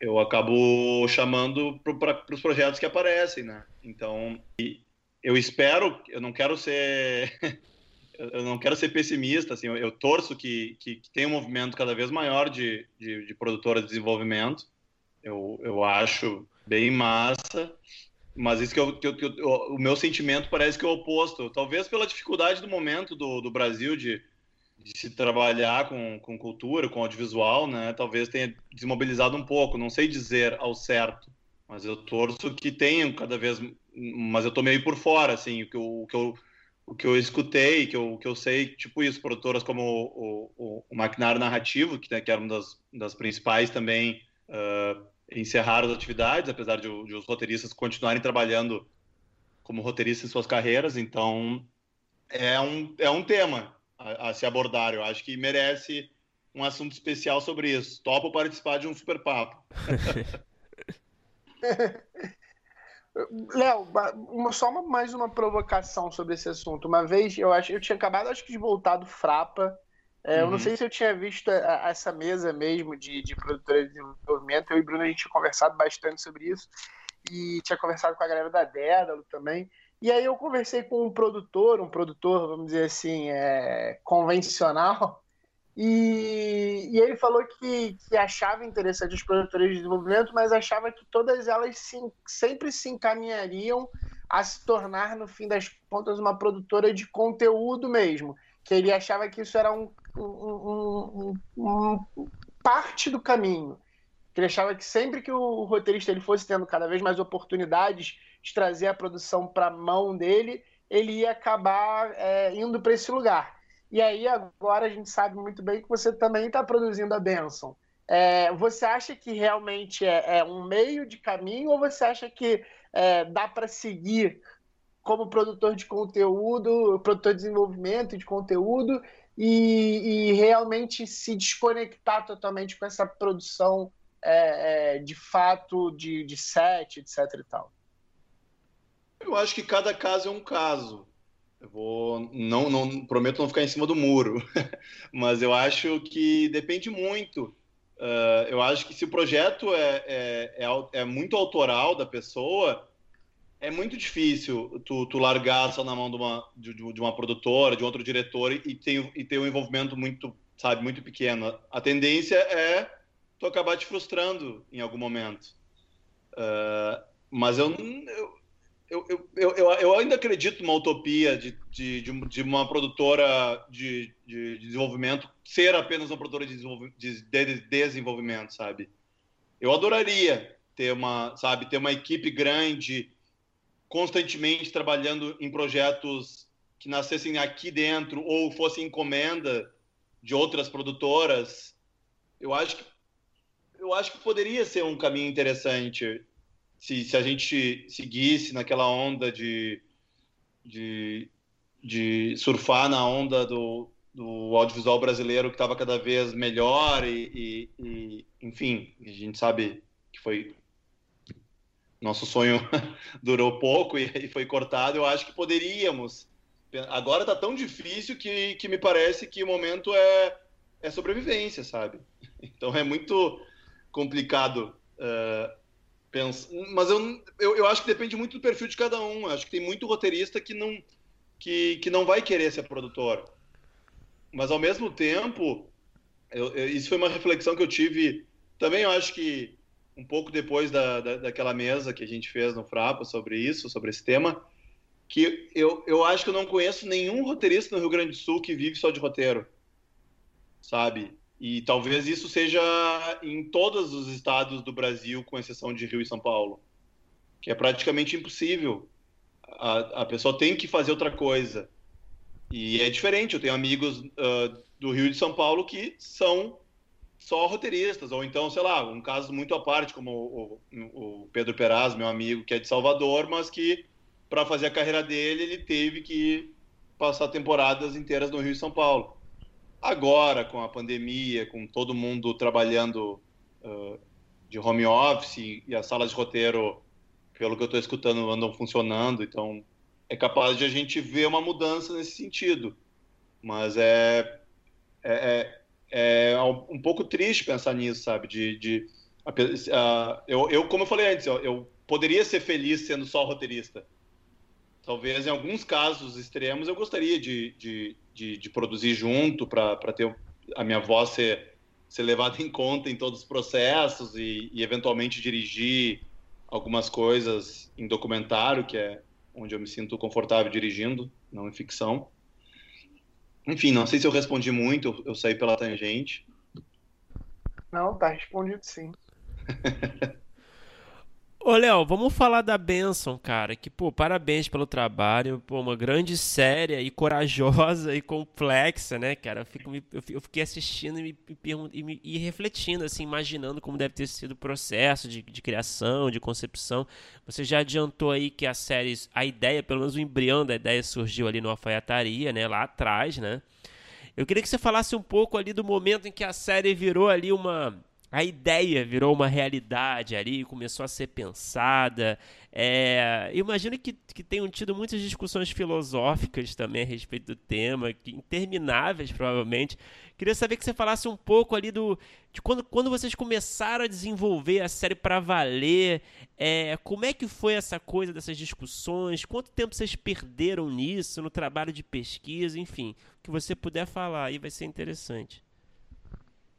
eu acabo chamando para os projetos que aparecem, né? Então, eu espero, eu não quero ser eu não quero ser pessimista, assim, eu, eu torço que, que, que, tenha um movimento cada vez maior de, de, de de desenvolvimento. Eu, eu acho bem massa, mas isso que, eu, que, eu, que eu, o meu sentimento parece que é o oposto. Talvez pela dificuldade do momento do, do Brasil de, de se trabalhar com, com cultura, com audiovisual, né? Talvez tenha desmobilizado um pouco. Não sei dizer ao certo, mas eu torço que tenham cada vez. Mas eu tô meio por fora, assim, o que eu, o que eu, o que eu escutei, que eu, que eu sei, tipo isso, produtoras como o, o, o Maquinário Narrativo, que, né, que era uma das, das principais também, uh, encerraram as atividades, apesar de, de os roteiristas continuarem trabalhando como roteiristas em suas carreiras. Então, é um, é um tema a, a, se abordar. Eu acho que merece um assunto especial sobre isso. Topo participar de um super papo. Léo, só uma, mais uma provocação sobre esse assunto. Uma vez eu acho, eu tinha acabado acho que de voltar do Frapa. É, uhum. Eu não uhum. sei se eu tinha visto a, a, essa mesa mesmo de, de produtora de desenvolvimento. Eu e Bruno a gente tinha conversado bastante sobre isso e tinha conversado com a galera da Dédalo também. E aí eu conversei com um produtor, um produtor, vamos dizer assim, é, convencional, e, e, ele falou que, que achava interessante os produtores de desenvolvimento, mas achava que todas elas se, sempre se encaminhariam a se tornar, no fim das contas, uma produtora de conteúdo mesmo. Que ele achava que isso era um, um, um, um parte do caminho. Que ele achava que sempre que o roteirista ele fosse tendo cada vez mais oportunidades de trazer a produção para a mão dele, ele ia acabar é, indo para esse lugar. E aí agora a gente sabe muito bem que você também está produzindo a Benção. É, você acha que realmente é, é, um meio de caminho ou você acha que é, dá para seguir como produtor de conteúdo, produtor de desenvolvimento de conteúdo e, e realmente se desconectar totalmente com essa produção é, é, de fato de, de set, etc e tal? Eu acho que cada caso é um caso. Eu vou, não, não prometo não ficar em cima do muro, mas eu acho que depende muito. Uh, eu acho que se o projeto é, é, é, é, muito autoral da pessoa, é muito difícil tu, tu largar só na mão de uma, de, de uma produtora, de outro diretor e ter, e ter um envolvimento muito, sabe, muito pequeno. A tendência é tu acabar te frustrando em algum momento. Uh, mas eu eu, eu, eu, eu, ainda acredito numa utopia de, de, de uma produtora de, de, desenvolvimento ser apenas uma produtora de, de desenvolvimento, sabe? Eu adoraria ter uma, sabe, ter uma equipe grande, constantemente trabalhando em projetos que nascessem aqui dentro ou fossem encomenda de outras produtoras. Eu acho que eu acho que poderia ser um caminho interessante se, se a gente seguisse naquela onda de, de, de surfar na onda do, do audiovisual brasileiro que estava cada vez melhor e, e, e, enfim, a gente sabe que foi nosso sonho durou pouco e, e foi cortado. Eu acho que poderíamos. Agora está tão difícil que, que me parece que o momento é, é sobrevivência, sabe? Então é muito complicado uh, Pensa, mas eu, eu, eu, acho que depende muito do perfil de cada um. Acho que tem muito roteirista que não, que, que não vai querer ser produtor. Mas ao mesmo tempo, eu, eu, isso foi uma reflexão que eu tive também. Eu acho que um pouco depois da, da, daquela mesa que a gente fez no Frapa sobre isso, sobre esse tema, que eu, eu acho que eu não conheço nenhum roteirista no Rio Grande do Sul que vive só de roteiro, sabe? E talvez isso seja em todos os estados do Brasil, com exceção de Rio e São Paulo, que é praticamente impossível. A, a pessoa tem que fazer outra coisa. E é diferente. Eu tenho amigos uh, do Rio e de São Paulo que são só roteiristas, ou então, sei lá, um caso muito à parte, como o, o, o Pedro Peraz, meu amigo, que é de Salvador, mas que para fazer a carreira dele ele teve que passar temporadas inteiras no Rio e São Paulo. Agora, com a pandemia, com todo mundo trabalhando uh, de home office e as salas de roteiro, pelo que eu estou escutando, andam funcionando, então é capaz de a gente ver uma mudança nesse sentido. Mas é, é, é, é um pouco triste pensar nisso, sabe? De, de, Uh, eu, eu, como eu falei antes, eu, eu poderia ser feliz sendo só roteirista. Talvez em alguns casos extremos eu gostaria de, de, de, de produzir junto para ter a minha voz ser, ser levada em conta em todos os processos e, e eventualmente dirigir algumas coisas em documentário, que é onde eu me sinto confortável dirigindo, não em ficção. Enfim, não sei se eu respondi muito, eu saí pela tangente. Não, tá respondido sim. Ô, Léo, vamos falar da Benção, cara. Que, pô, parabéns pelo trabalho. Pô, uma grande série e corajosa e complexa, né, cara? Eu, fico, eu fiquei assistindo e, me, me, e refletindo, assim, imaginando como deve ter sido o processo de, de, criação, de concepção. Você já adiantou aí que a série, a ideia, pelo menos o embrião da ideia surgiu ali no Alfaiataria, né, lá atrás, né? Eu queria que você falasse um pouco ali do momento em que a série virou ali uma a ideia virou uma realidade ali, começou a ser pensada. É, imagino que, que tenham tido muitas discussões filosóficas também a respeito do tema, que, intermináveis provavelmente. Queria saber que você falasse um pouco ali do de quando, quando vocês começaram a desenvolver a série para valer. É, como é que foi essa coisa dessas discussões? Quanto tempo vocês perderam nisso, no trabalho de pesquisa, enfim, o que você puder falar aí vai ser interessante.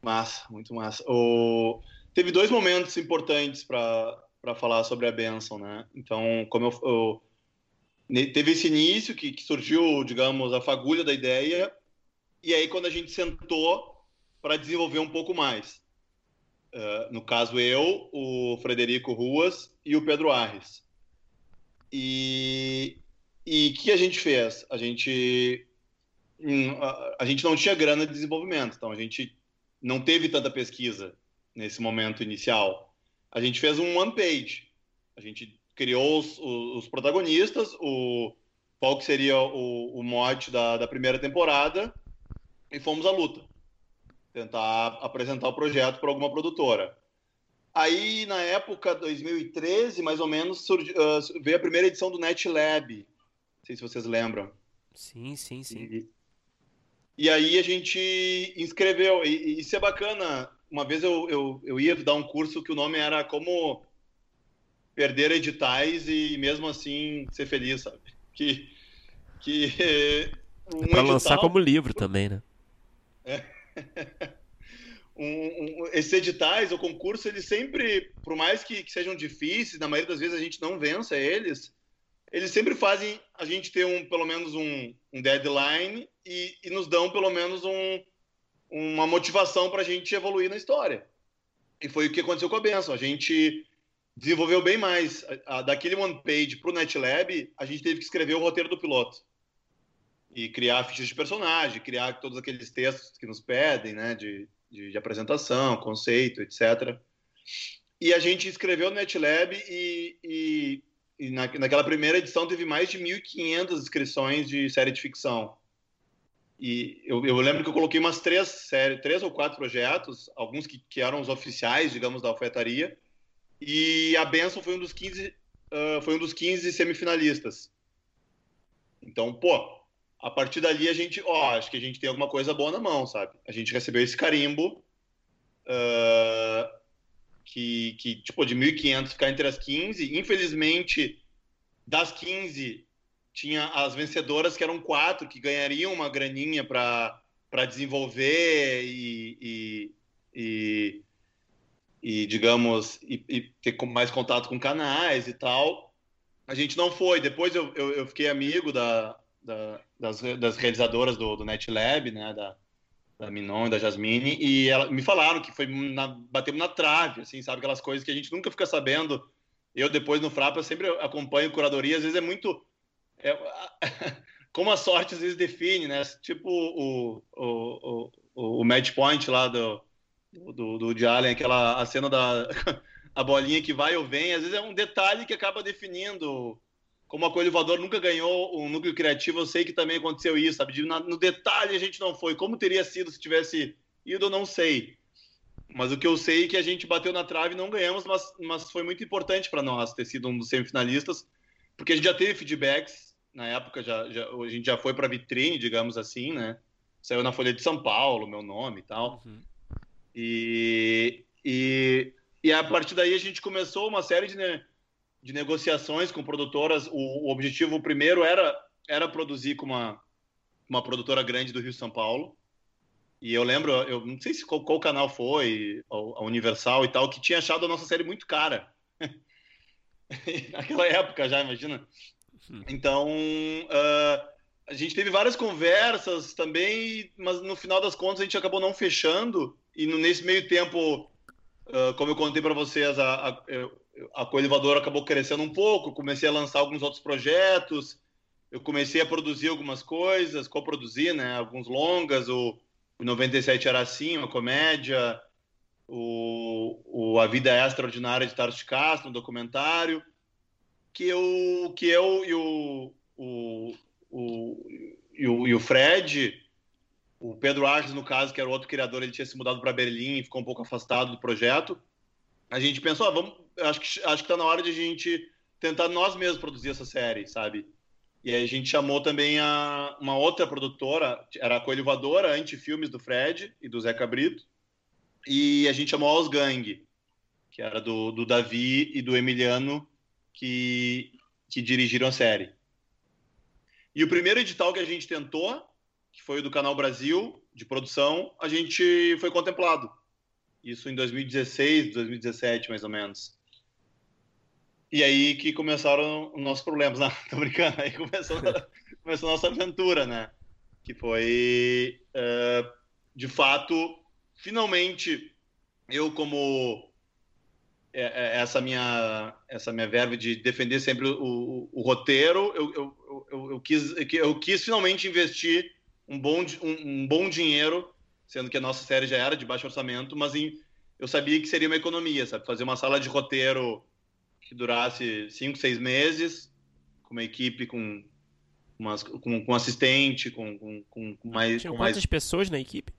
Massa, muito massa. O... Teve dois momentos importantes para falar sobre a Benção, né? Então, como eu, eu... teve esse início que, que, surgiu, digamos, a fagulha da ideia, e aí quando a gente sentou para desenvolver um pouco mais. Uh, no caso, eu, o Frederico Ruas e o Pedro Arres. E o que a gente fez? A gente, hum, a, a gente não tinha grana de desenvolvimento, então a gente não teve tanta pesquisa nesse momento inicial. A gente fez um one page. A gente criou os, os protagonistas, o qual que seria o, o mote da, da primeira temporada e fomos à luta. Tentar apresentar o projeto para alguma produtora. Aí, na época, 2013, mais ou menos, surgiu, uh, veio a primeira edição do NetLab. Não sei se vocês lembram. Sim, sim, sim. E, e aí a gente inscreveu. E, e isso é bacana. Uma vez eu, eu, eu ia dar um curso que o nome era Como Perder Editais e mesmo assim ser feliz, sabe? Que. que um pra lançar como livro também, né? É. um, um, esses editais, o concurso, eles sempre, por mais que, que, sejam difíceis, na maioria das vezes a gente não vença eles, eles sempre fazem a gente ter um, pelo menos um, um deadline e, e, nos dão pelo menos um, uma motivação para a gente evoluir na história. E foi o que aconteceu com a Benção. A gente desenvolveu bem mais. A, a, daquele one page para o NetLab, a gente teve que escrever o roteiro do piloto. E criar fichas de personagem, criar todos aqueles textos que nos pedem, né, de, de, de apresentação, conceito, etc. E a gente escreveu no NetLab e, e e na, naquela primeira edição teve mais de 1.500 inscrições de série de ficção. E eu, eu, lembro que eu coloquei umas três séries, três ou quatro projetos, alguns que, que eram os oficiais, digamos, da alfaiataria. E a Benção foi um dos 15, uh, foi um dos 15 semifinalistas. Então, pô, a partir dali a gente, ó, acho que a gente tem alguma coisa boa na mão, sabe? A gente recebeu esse carimbo. Uh, que, que tipo, de 1.500 ficar entre as 15. Infelizmente, das 15, tinha as vencedoras que eram quatro, que ganhariam uma graninha para desenvolver e, e, e, e digamos, e, e, ter mais contato com canais e tal. A gente não foi. Depois eu, eu, eu fiquei amigo da, da, das, das realizadoras do, do NetLab, né, da, da Minon e da Jasmine, e ela, me falaram que foi na, batemos na trave, assim, sabe? Aquelas coisas que a gente nunca fica sabendo. Eu, depois, no Frapa, sempre acompanho curadoria, às vezes é muito... É, como a sorte às vezes define, né? Tipo o, o, o, o match point lá do, do, do de Allen, aquela a cena da a bolinha que vai ou vem, às vezes é um detalhe que acaba definindo como a Coelho Voador nunca ganhou um núcleo criativo, eu sei que também aconteceu isso, sabe? De, no detalhe a gente não foi. Como teria sido se tivesse ido, eu não sei. Mas o que eu sei é que a gente bateu na trave e não ganhamos, mas, mas foi muito importante para nós ter sido um dos semifinalistas, porque a gente já teve feedbacks, na época já, já a gente já foi para vitrine, digamos assim, né? Saiu na Folha de São Paulo, meu nome e tal. Uhum. E, e e a partir daí a gente começou uma série de, ne de negociações com produtoras. O, o, objetivo primeiro era, era produzir com uma, uma produtora grande do Rio São Paulo. E eu lembro, eu não sei se qual, qual canal foi, a Universal e tal, que tinha achado a nossa série muito cara. Naquela época já, imagina. Então, uh, a gente teve várias conversas também, mas no final das contas a gente acabou não fechando. E nesse meio tempo, uh, como eu contei para vocês, a, a, a Coelivadora acabou crescendo um pouco. Comecei a lançar alguns outros projetos. Eu comecei a produzir algumas coisas, co-produzir, né? Alguns longas. O, o 97 era assim, uma comédia. O, o A Vida Extraordinária de Tarso de Castro, um documentário. Que eu, que eu e o, o o, e, o, e o Fred, o Pedro Arges, no caso, que era o outro criador, ele tinha se mudado para Berlim e ficou um pouco afastado do projeto. A gente pensou, ah, vamos, acho que acho que está na hora de a gente tentar nós mesmos produzir essa série, sabe? E aí a gente chamou também a, uma outra produtora, era a Coelho Voadora, Antifilmes do Fred e do Zé Cabrito, e a gente chamou Os Gang, que era do, do Davi e do Emiliano, que, que dirigiram a série. E o primeiro edital que a gente tentou, que foi o do Canal Brasil, de produção, a gente foi contemplado. Isso em 2016, 2017, mais ou menos. E aí que começaram os nossos problemas. Não, tô brincando. Aí começou, começou a nossa aventura, né? Que foi, uh, de fato, finalmente, eu como é, é, essa minha essa minha verve de defender sempre o, o, o roteiro, eu, eu, eu, eu, quis eu quis finalmente investir um bom um, um, bom dinheiro, sendo que a nossa série já era de baixo orçamento, mas em, eu sabia que seria uma economia, sabe, fazer uma sala de roteiro que durasse cinco, seis meses, com uma equipe com umas, com, com assistente, com, com, com mais. Tinha com quantas mais... pessoas na equipe?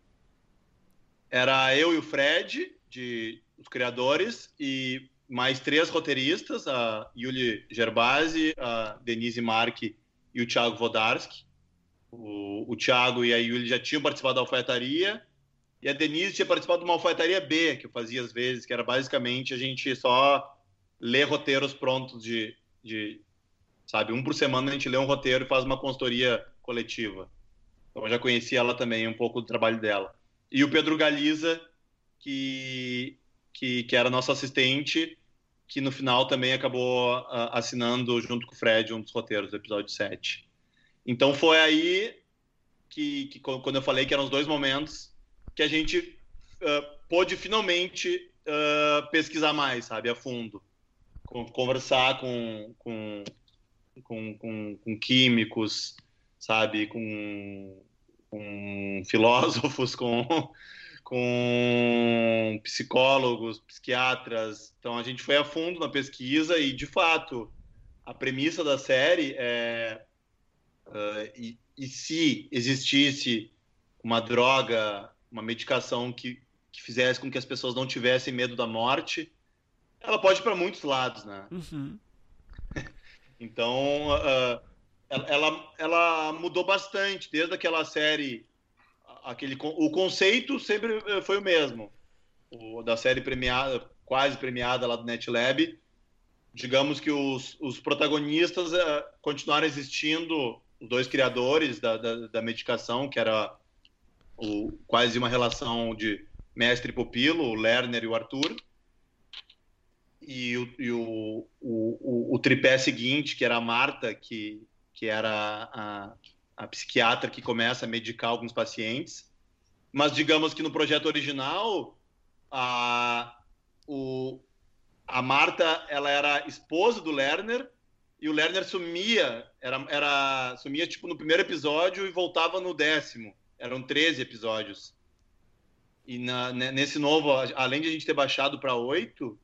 Era eu e o Fred, de os criadores, e mais três roteiristas, a Yuli Gerbasi, a Denise Marque e o Thiago Vodarski. O, o Thiago e a Yuli já tinham participado da alfaiataria, e a Denise tinha participado de uma alfaiataria B, que eu fazia às vezes, que era basicamente a gente só ler roteiros prontos de, de sabe, um por semana a gente lê um roteiro e faz uma consultoria coletiva. Então eu já conhecia ela também, um pouco do trabalho dela. E o Pedro Galiza, que que, que era nosso assistente, que no final também acabou uh, assinando, junto com o Fred, um dos roteiros do episódio 7. Então foi aí que, que quando eu falei que eram os dois momentos, que a gente uh, pôde finalmente uh, pesquisar mais, sabe, a fundo. Conversar com, com, com, com, com químicos, sabe, com, com filósofos, com com psicólogos, psiquiatras. Então a gente foi a fundo na pesquisa e, de fato, a premissa da série é uh, e, e, se existisse uma droga, uma medicação que, que fizesse com que as pessoas não tivessem medo da morte, ela pode ir para muitos lados, né? Uhum. então, uh, ela, ela mudou bastante desde aquela série aquele o conceito sempre eh, foi o mesmo o da série premiada quase premiada lá do NetLab digamos que os, os protagonistas uh, continuaram existindo os dois criadores da, da, da, medicação que era o, quase uma relação de mestre e pupilo o Lerner e o Arthur e o, e o, o, o, tripé seguinte que era a Marta que que era a, a psiquiatra que começa a medicar alguns pacientes. Mas digamos que no projeto original, a, o, a Marta ela era esposa do Lerner e o Lerner sumia, era, era sumia tipo no primeiro episódio e voltava no décimo. Eram 13 episódios. E na, nesse novo, além de a gente ter baixado para oito,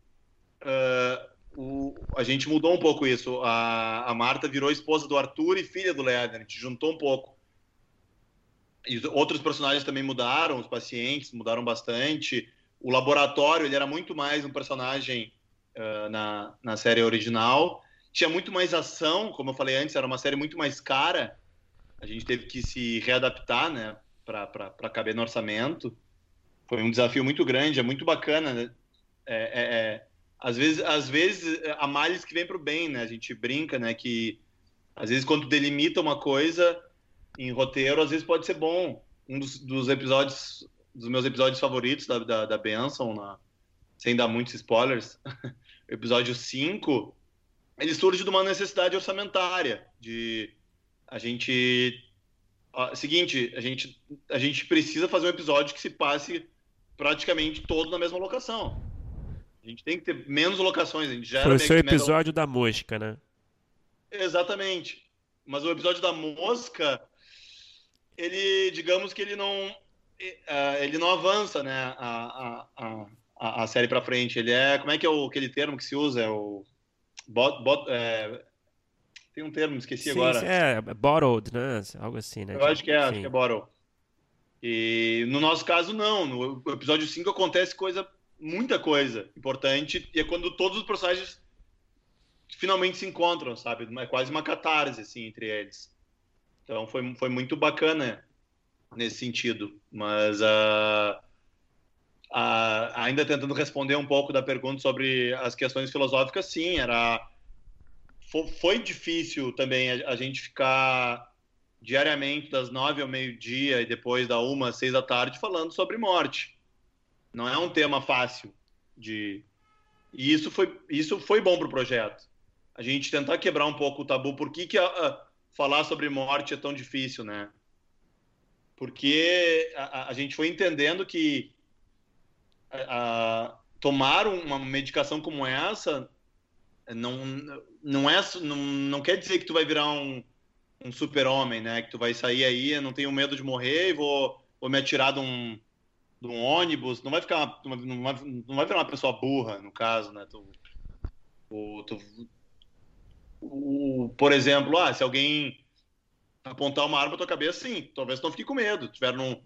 uh, o, a gente mudou um pouco isso. A, a Marta virou esposa do Arthur e filha do Lerner. A gente juntou um pouco. E outros personagens também mudaram, os pacientes mudaram bastante. O laboratório, ele era muito mais um personagem uh, na, na série original. Tinha muito mais ação, como eu falei antes, era uma série muito mais cara. A gente teve que se readaptar, né, para caber no orçamento. Foi um desafio muito grande, é muito bacana, né? É, é, é, às vezes, às vezes há males que vêm para o bem, né? A gente brinca, né? Que às vezes quando delimita uma coisa em roteiro, às vezes pode ser bom. Um dos, dos episódios, dos meus episódios favoritos da, da, da Benson, na, sem dar muitos spoilers, episódio 5, ele surge de uma necessidade orçamentária, de a gente ó, seguinte, a gente a gente precisa fazer um episódio que se passe praticamente todo na mesma locação. A gente tem que ter menos locações, a gente já Foi o seu episódio da mosca, né? Exatamente. Mas o episódio da mosca, ele, digamos que ele não ele não avança, né, a, a, a, a série para frente. Ele é, como é que é o, aquele termo que se usa? É o bot, bot, é, tem um termo, esqueci sim, agora. É, borrowed, né? Algo assim, né? Eu acho que é, sim. acho que é borrowed. E no nosso caso, não. No episódio 5 acontece coisa, muita coisa importante, e é quando todos os personagens finalmente se encontram, sabe? É quase uma catarse, assim, entre eles. Então foi, foi muito bacana nesse sentido. Mas uh, uh, ainda tentando responder um pouco da pergunta sobre as questões filosóficas, sim, era foi difícil também a, gente ficar diariamente das nove ao meio-dia e depois da uma às seis da tarde falando sobre morte. Não é um tema fácil de e isso foi isso foi bom para o projeto. A gente tentar quebrar um pouco o tabu. Por que, que a, a, falar sobre morte é tão difícil, né? Porque a, a gente foi entendendo que tomar uma medicação como essa não, não, é, não, não quer dizer que tu vai virar um, um super-homem, né? Que tu vai sair aí, não tenho medo de morrer e vou, vou me atirar de um, de um ônibus. Não vai ficar não vai, não vai virar uma pessoa burra, no caso, né? Tu, o, tu, o, por exemplo, ah, se alguém apontar uma arma na tua cabeça, sim, talvez tu não fique com medo. Tiver num,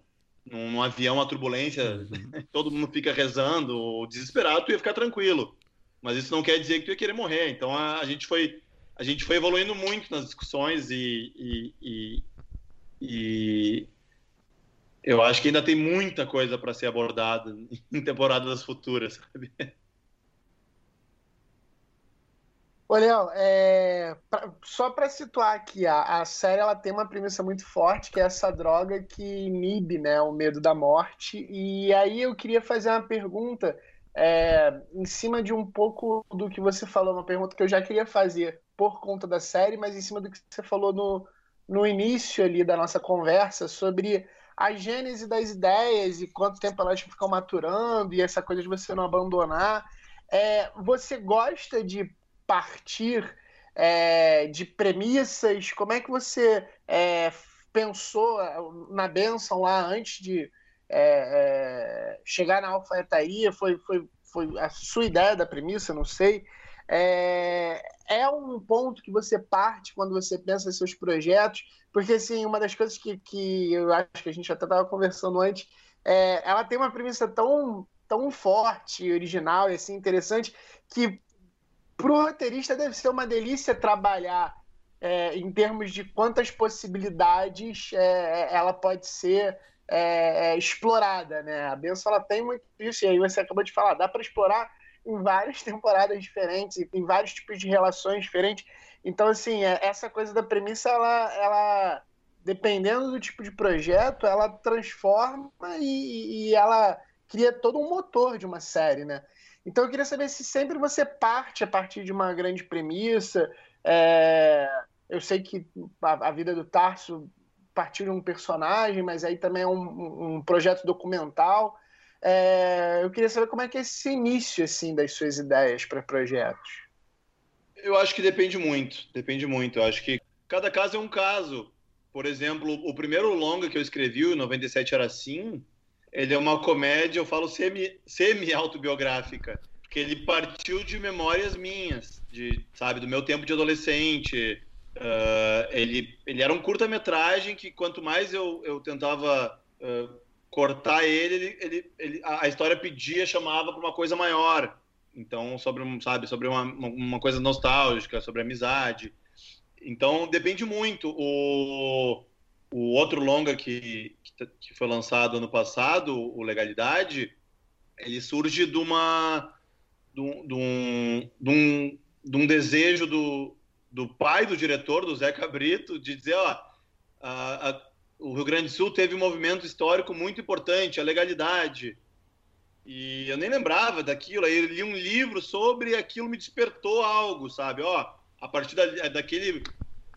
num, num avião, uma turbulência, uhum. todo mundo fica rezando ou desesperado, tu ia ficar tranquilo mas isso não quer dizer que tu ia querer morrer. Então a, a gente foi a gente foi evoluindo muito nas discussões e, e, e, e eu acho que ainda tem muita coisa para ser abordada em temporadas futuras, sabe? Léo, é, pra, só para situar aqui, a, a, série ela tem uma premissa muito forte, que é essa droga que inibe né, o medo da morte. E aí eu queria fazer uma pergunta é, em cima de um pouco do que você falou, uma pergunta que eu já queria fazer por conta da série, mas em cima do que você falou no, no início ali da nossa conversa sobre a gênese das ideias e quanto tempo elas ficam maturando e essa coisa de você não abandonar. É, você gosta de partir é, de premissas? Como é que você é, pensou na benção lá antes de é, é, chegar na alfaiataria, foi, foi, foi a sua ideia da premissa, não sei. É, é um ponto que você parte quando você pensa em seus projetos, porque assim, uma das coisas que, que eu acho que a gente até estava conversando antes, é, ela tem uma premissa tão, tão forte, original e assim, interessante, que para o roteirista deve ser uma delícia trabalhar é, em termos de quantas possibilidades é, ela pode ser é, é, explorada, né? A benção ela tem muito isso, e aí você acabou de falar, dá para explorar em várias temporadas diferentes, em vários tipos de relações diferentes. Então, assim, é, essa coisa da premissa, ela, ela dependendo do tipo de projeto, ela transforma e, e ela cria todo um motor de uma série, né? Então eu queria saber se sempre você parte a partir de uma grande premissa. É... Eu sei que a, a vida do Tarso partir de um personagem, mas aí também é um, um projeto documental. É, eu queria saber como é que é esse início assim das suas ideias para projetos. Eu acho que depende muito, depende muito. Eu acho que cada caso é um caso. Por exemplo, o primeiro longa que eu escrevi, o 97 era assim, ele é uma comédia, eu falo semi, semi autobiográfica, porque ele partiu de memórias minhas, de, sabe, do meu tempo de adolescente, Uh, ele, ele era um curta-metragem que quanto mais eu, eu tentava uh, cortar ele, ele, ele, ele, a história pedia, chamava para uma coisa maior. Então, sobre, sabe, sobre uma, uma coisa nostálgica, sobre amizade. Então, depende muito. O, o outro longa que, que foi lançado ano passado, o Legalidade, ele surge de uma de um, de um, de um, de desejo do, do pai do diretor, do Zeca Brito, de dizer, ó, a, a, o Rio Grande do Sul teve um movimento histórico muito importante, a legalidade. E eu nem lembrava daquilo, aí eu li um livro sobre aquilo me despertou algo, sabe? Ó, a partir da, daquele,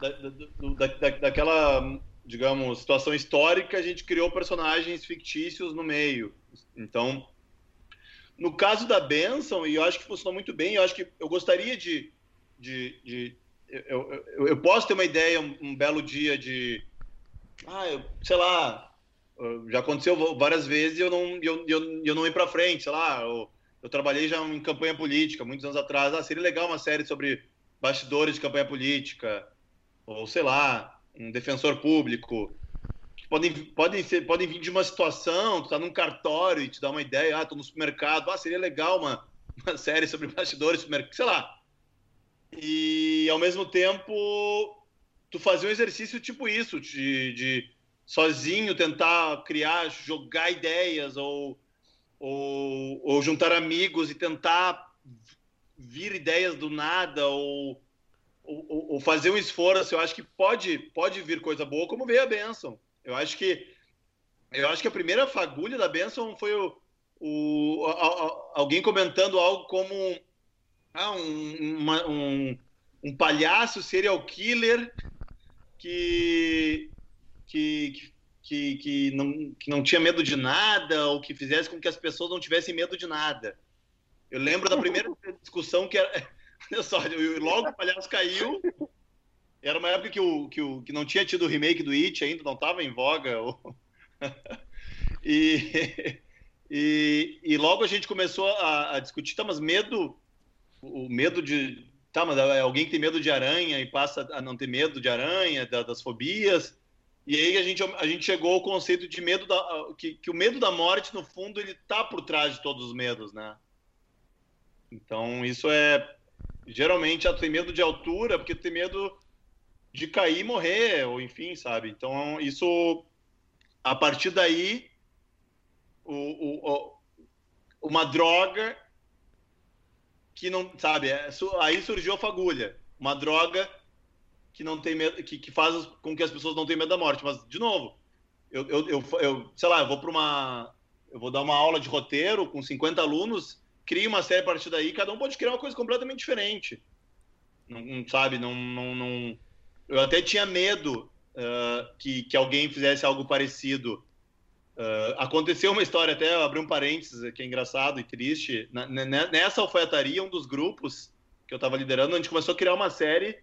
da, da, da, daquela, digamos, situação histórica, a gente criou personagens fictícios no meio. Então, no caso da Benção, e eu acho que funcionou muito bem, eu acho que eu gostaria de, de, de eu, eu, eu, posso ter uma ideia um, um belo dia de, ah, eu, sei lá, já aconteceu várias vezes e eu não, eu, eu, eu não ir para frente, sei lá, eu, eu, trabalhei já em campanha política muitos anos atrás, ah, seria legal uma série sobre bastidores de campanha política, ou sei lá, um defensor público, podem, podem, ser, podem vir de uma situação, tu tá num cartório e te dá uma ideia, ah, tô no supermercado, ah, seria legal uma, uma série sobre bastidores, sei lá, e ao mesmo tempo tu fazer um exercício tipo isso, de, de sozinho tentar criar, jogar ideias ou, ou, ou, juntar amigos e tentar vir ideias do nada ou, ou, ou, fazer um esforço. Eu acho que pode, pode vir coisa boa, como veio a Benção. Eu acho que eu acho que a primeira fagulha da Benção foi o, o, a, a, alguém comentando algo como ah, um, uma, um, um palhaço serial killer que, que, que, que, não, que não tinha medo de nada ou que fizesse com que as pessoas não tivessem medo de nada. Eu lembro da primeira discussão que era. Olha só, logo o palhaço caiu. Era uma época que, o, que, o, que não tinha tido o remake do It ainda, não estava em voga. e, e, e, logo a gente começou a, a discutir, tá, mas medo o medo de. Tá, mas é alguém que tem medo de aranha e passa a não ter medo de aranha, da, das fobias. E aí a gente, a gente chegou ao conceito de medo da. Que, que o medo da morte, no fundo, ele tá por trás de todos os medos, né? Então, isso é. Geralmente, tu tem medo de altura, porque tu tem medo de cair e morrer, ou enfim, sabe? Então, isso. A partir daí, o, o, uma droga que não, sabe, é, aí surgiu a fagulha, uma droga que não tem medo, que, que faz com que as pessoas não tenham medo da morte. Mas, de novo, eu, eu, eu, eu sei lá, eu vou para uma, eu vou dar uma aula de roteiro com 50 alunos, crio uma série a partir daí, cada um pode criar uma coisa completamente diferente. Não, não sabe, não, não, não, eu até tinha medo uh, que, que alguém fizesse algo parecido Uh, aconteceu uma história, até abrir um parênteses que é engraçado e triste. Na, nessa alfaiataria, um dos grupos que eu estava liderando, a gente começou a criar uma série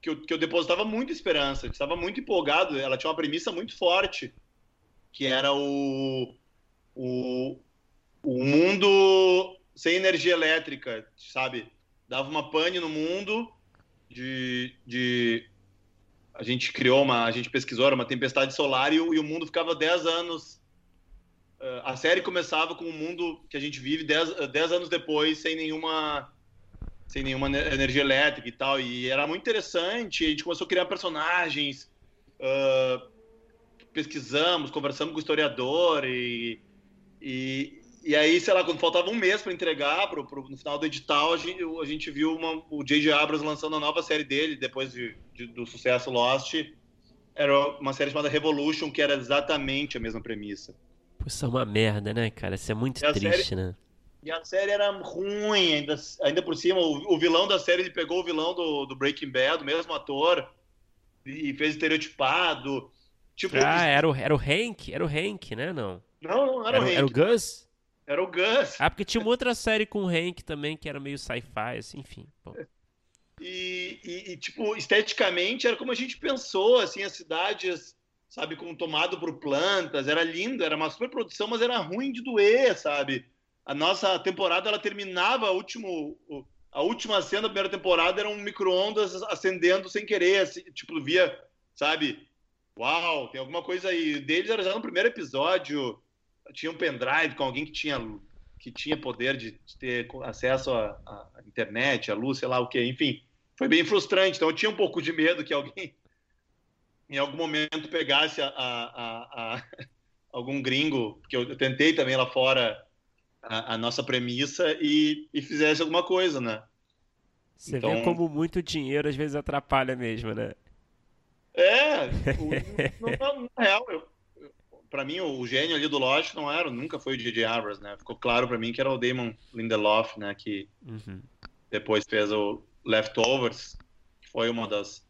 que eu, que eu depositava muita esperança, estava muito empolgado. Ela tinha uma premissa muito forte, que era o, o, o mundo sem energia elétrica, sabe? Dava uma pane no mundo de, de a gente criou uma, a gente pesquisou, era uma tempestade solar e, e o mundo ficava 10 anos. Uh, a série começava com o mundo que a gente vive 10, 10 anos depois, sem nenhuma sem nenhuma energia elétrica e tal. E era muito interessante. A gente começou a criar personagens, uh, pesquisamos, conversamos com o historiador e, e, e aí, sei lá, quando faltava um mês para entregar, pro, pro, no final do edital, a gente, a gente viu uma, o J.J. Abrams lançando a nova série dele, depois de, de, do sucesso Lost. Era uma série chamada Revolution, que era exatamente a mesma premissa. Isso é uma merda, né, cara? Isso é muito triste, série, né? E a série era ruim, ainda, ainda por cima. O, o vilão da série, ele pegou o vilão do, do Breaking Bad, o mesmo ator, e fez estereotipado. Tipo, ah, era o, era o Hank? Era o Hank, né? Não. Não, não era, era o Hank. Era o Gus? Era o Gus. Ah, porque tinha uma outra série com o Hank também, que era meio sci-fi, assim, enfim. E, e, e, tipo, esteticamente era como a gente pensou, assim, as cidades, sabe, como tomado por plantas, era lindo, era uma super produção, mas era ruim de doer, sabe? A nossa temporada, ela terminava, a, último, a última cena da primeira temporada era um micro-ondas acendendo sem querer, assim, tipo, via, sabe? Uau, tem alguma coisa aí. Deles era já no primeiro episódio, tinha um pendrive com alguém que tinha que tinha poder de, de ter acesso à, internet, à luz, sei lá o que, enfim, foi bem frustrante. Então eu tinha um pouco de medo que alguém em algum momento pegasse a, a, a, algum gringo, porque eu, eu, tentei também lá fora a, nossa premissa e, e fizesse alguma coisa, né? Você então... vê como muito dinheiro às vezes atrapalha mesmo, né? É, o, na real, eu, para mim o gênio ali do Lost não era, nunca foi o J.J. Abrams, né? Ficou claro para mim que era o Damon Lindelof, né? Que uhum. depois fez o Leftovers, que foi uma das,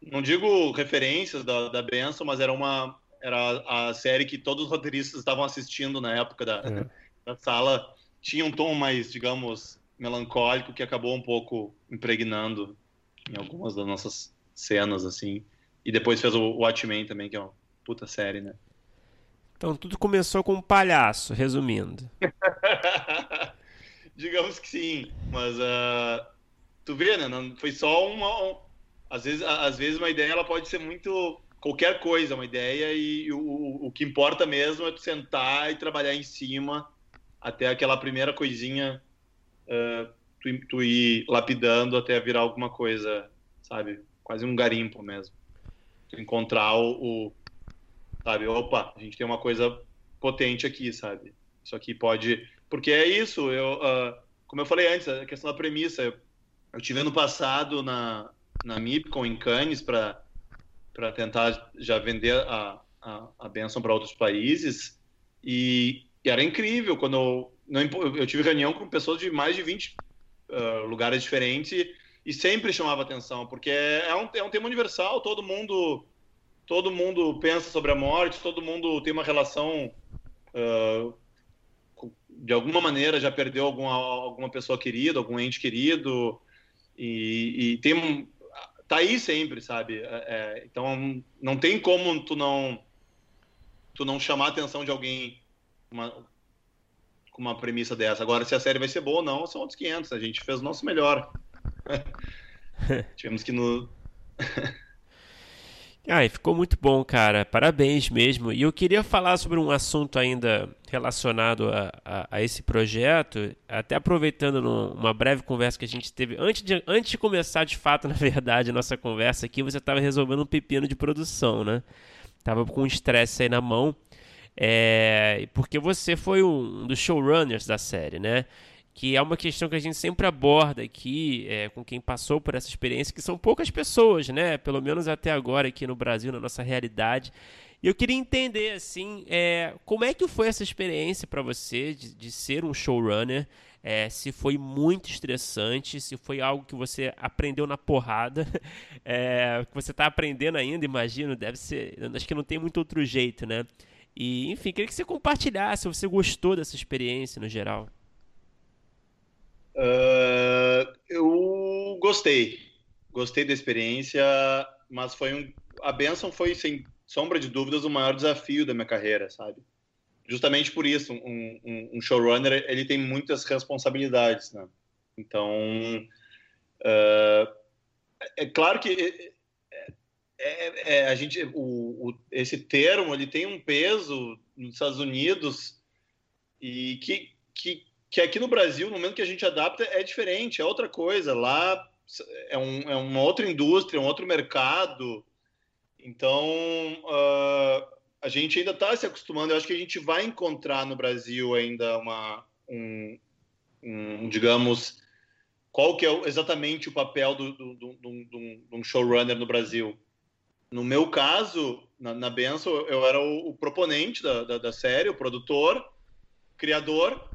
não digo referências da, da Benção, mas era uma era a série que todos os roteiristas estavam assistindo na época da, é. da sala. Tinha um tom mais, digamos, melancólico que acabou um pouco impregnando em algumas das nossas cenas, assim. E depois fez o Watchmen também, que é uma puta série, né? Então tudo começou com um palhaço, resumindo. Digamos que sim, mas uh, tu vê, né? Não, foi só uma. Um, às, vezes, às vezes uma ideia ela pode ser muito. qualquer coisa, uma ideia, e o, o que importa mesmo é tu sentar e trabalhar em cima até aquela primeira coisinha uh, tu, tu ir lapidando até virar alguma coisa, sabe? Quase um garimpo mesmo. Tu encontrar o, o sabe? Opa, a gente tem uma coisa potente aqui, sabe? Isso aqui pode. Porque é isso, eu, uh, como eu falei antes, a questão da premissa. Eu, eu tive ano passado na, na MIPCOM em Cannes para tentar já vender a, a, a benção para outros países e, e, era incrível quando eu, não, eu tive reunião com pessoas de mais de 20 uh, ah, lugares diferentes e sempre chamava atenção, porque é, é um, é um tema universal, todo mundo todo mundo pensa sobre a morte, todo mundo tem uma relação uh, de alguma maneira já perdeu alguma, alguma pessoa querida, algum ente querido e, e tem tá aí sempre, sabe? É, é, então não tem como tu não tu não chamar a atenção de alguém uma, com uma premissa dessa. Agora se a série vai ser boa ou não, são outros 500. A gente fez o nosso melhor. Tivemos que no Ah, ficou muito bom, cara. Parabéns mesmo. E eu queria falar sobre um assunto ainda relacionado a, a, a esse projeto, até aproveitando uma breve conversa que a gente teve. Antes de, antes de começar, de fato, na verdade, a nossa conversa aqui, você estava resolvendo um pepino de produção, né? Tava com um estresse aí na mão. É, porque você foi um dos showrunners da série, né? Que é uma questão que a gente sempre aborda aqui é, com quem passou por essa experiência, que são poucas pessoas, né? Pelo menos até agora aqui no Brasil, na nossa realidade. E eu queria entender, assim, é, como é que foi essa experiência para você de, de, ser um showrunner? É, se foi muito estressante, se foi algo que você aprendeu na porrada, é, que você está aprendendo ainda, imagino, deve ser. Acho que não tem muito outro jeito, né? E, enfim, queria que você compartilhasse se você gostou dessa experiência no geral. Uh, eu gostei, gostei da experiência, mas foi um, a Benção foi sem sombra de dúvidas o maior desafio da minha carreira, sabe? Justamente por isso, um, um, um showrunner ele tem muitas responsabilidades, né? Então, uh, é claro que é, é, é, a gente, o, o, esse termo ele tem um peso nos Estados Unidos e que, que que aqui no Brasil, no momento que a gente adapta, é diferente, é outra coisa. Lá é, um, é uma outra indústria, um outro mercado. Então, uh, a gente ainda está se acostumando. Eu acho que a gente vai encontrar no Brasil ainda uma, um, um digamos, qual que é exatamente o papel do, do, do, do, do um showrunner no Brasil. No meu caso, na, na Benção, eu era o, o proponente da, da, da série, o produtor, criador,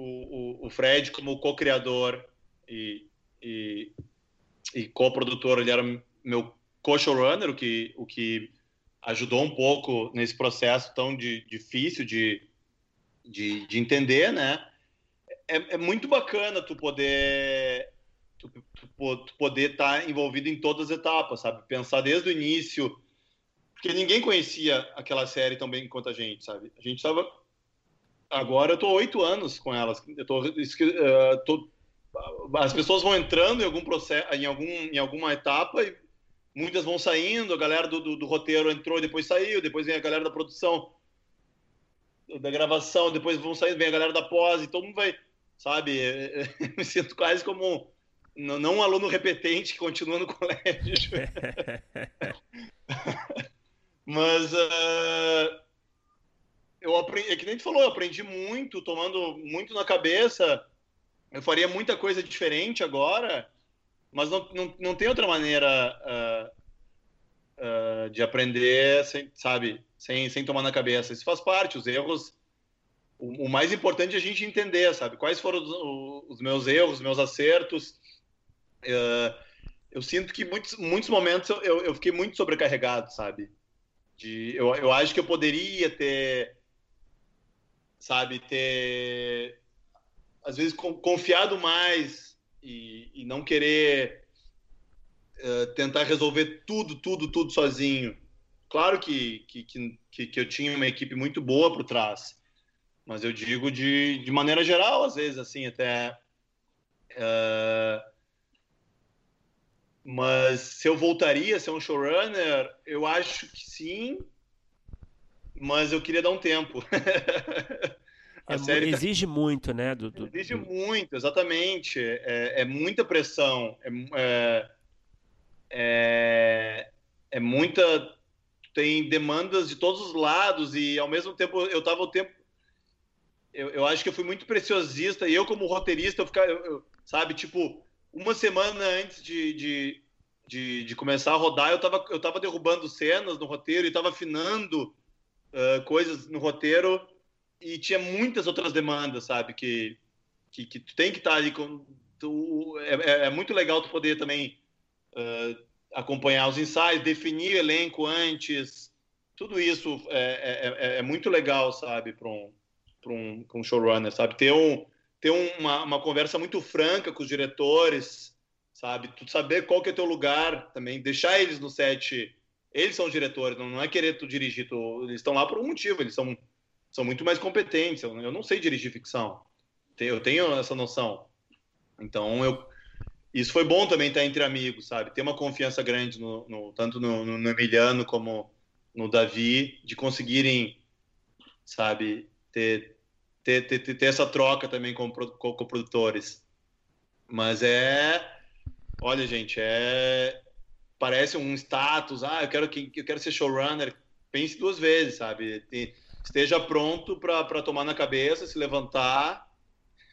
o, o, Fred como co-criador e, e, e co-produtor, ele era meu co-showrunner, o que, o que ajudou um pouco nesse processo tão de, difícil de, de, de, entender, né? É, é, muito bacana tu poder tu, tu, tu poder estar tá envolvido em todas as etapas, sabe? Pensar desde o início, porque ninguém conhecia aquela série tão bem quanto a gente, sabe? A gente estava Agora eu tô oito anos com elas. Eu tô, uh, tô, as pessoas vão entrando em algum processo, em, algum, em alguma etapa e muitas vão saindo. A galera do, do, do roteiro entrou depois saiu. Depois vem a galera da produção, da gravação. Depois vão saindo, vem a galera da pós. E todo mundo vai, sabe? me sinto quase como não, não um aluno repetente que continua no colégio. Mas uh, eu aprendi, é que nem tu falou, eu aprendi muito, tomando muito na cabeça. Eu faria muita coisa diferente agora, mas não, não, não tem outra maneira uh, uh, de aprender, sem, sabe, sem, sem tomar na cabeça. Isso faz parte, os erros. O, o mais importante é a gente entender, sabe, quais foram os, os meus erros, os meus acertos. Uh, eu sinto que muitos, muitos momentos eu, eu, eu fiquei muito sobrecarregado, sabe? De, eu, eu acho que eu poderia ter, sabe, ter, às vezes, confiado mais e, e não querer uh, tentar resolver tudo, tudo, tudo sozinho. Claro que, que, que, que eu tinha uma equipe muito boa por trás, mas eu digo de, de maneira geral, às vezes, assim, até. Uh, mas se eu voltaria a ser um showrunner, eu acho que sim, mas eu queria dar um tempo. a é, série tá exige tá... muito, né? Do, do, exige muito, exatamente. É, é muita pressão, é, é, é, é muita. Tem demandas de todos os lados e ao mesmo tempo eu estava o tempo. Eu, eu acho que eu fui muito preciosista e eu, como roteirista, eu ficava. Eu, eu, sabe, tipo, uma semana antes de, de, de, de, começar a rodar, eu estava eu tava derrubando cenas no roteiro e estava afinando uh, coisas no roteiro e tinha muitas outras demandas, sabe? Que, que, que tu tem que estar tá ali com. Tu, é, é, é, muito legal tu poder também uh, acompanhar os ensaios, definir o elenco antes. Tudo isso é, é, é, é muito legal, sabe, para um, um, um showrunner, sabe? Ter um ter uma, uma conversa muito franca com os diretores, sabe? Tu saber qual que é teu lugar também, deixar eles no set. Eles são os diretores, não, é querer tu dirigir, tu, eles estão lá por um motivo, eles são, são muito mais competentes. Eu, eu não sei dirigir ficção, eu tenho essa noção. Então, eu, isso foi bom também estar entre amigos, sabe? Ter uma confiança grande, no, no tanto no, no, Emiliano como no Davi, de conseguirem, sabe, ter, ter, ter, ter essa troca também com, com, com produtores. Mas é. Olha, gente, é. Parece um status. Ah, eu quero, eu quero ser showrunner. Pense duas vezes, sabe? Esteja pronto para tomar na cabeça, se levantar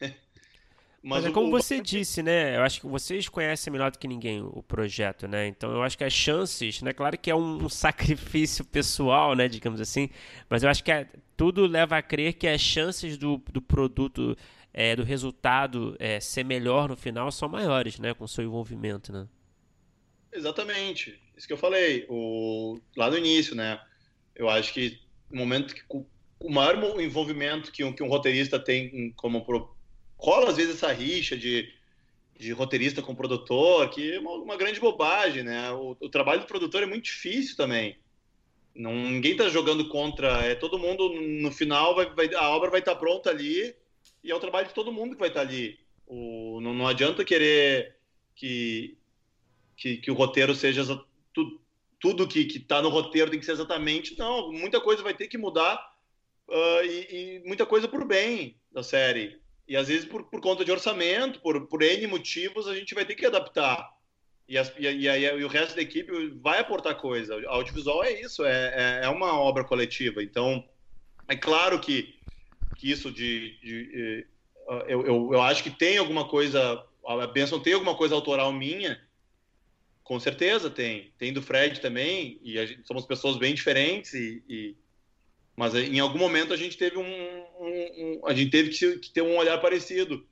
mas, Mas é como o... você disse, né? Eu acho que vocês conhecem melhor do que ninguém o projeto, né? Então eu acho que as chances, né? Claro que é um, um sacrifício pessoal, né? Digamos assim. Mas eu acho que é, tudo leva a crer que as chances do, do produto, é, do resultado é, ser melhor no final são maiores, né? Com o seu envolvimento, né? Exatamente. Isso que eu falei. O... Lá no início, né? Eu acho que no momento que o maior envolvimento que um, que um roteirista tem como rola às vezes essa rixa de, de roteirista com produtor, que é uma, uma grande bobagem, né? O, o, trabalho do produtor é muito difícil também. Não, ninguém está jogando contra, é todo mundo no final vai, vai, a obra vai estar tá pronta ali e é o trabalho de todo mundo que vai estar tá ali. O, não, não adianta querer que, que, que o roteiro seja tudo, que está no roteiro tem que ser exatamente. Não, muita coisa vai ter que mudar uh, e, e, muita coisa por bem da série. E às vezes, por, por conta de orçamento, por, por N motivos, a gente vai ter que adaptar. E, as, e, e, e, o resto da equipe vai aportar coisa. O audiovisual é isso, é, é, é uma obra coletiva. Então, é claro que, que isso de. de eu, eu, eu acho que tem alguma coisa. A Benção tem alguma coisa autoral minha, com certeza tem. Tem do Fred também, e gente, somos pessoas bem diferentes e, e, mas em algum momento a gente teve um, um, um a gente teve que, que, ter um olhar parecido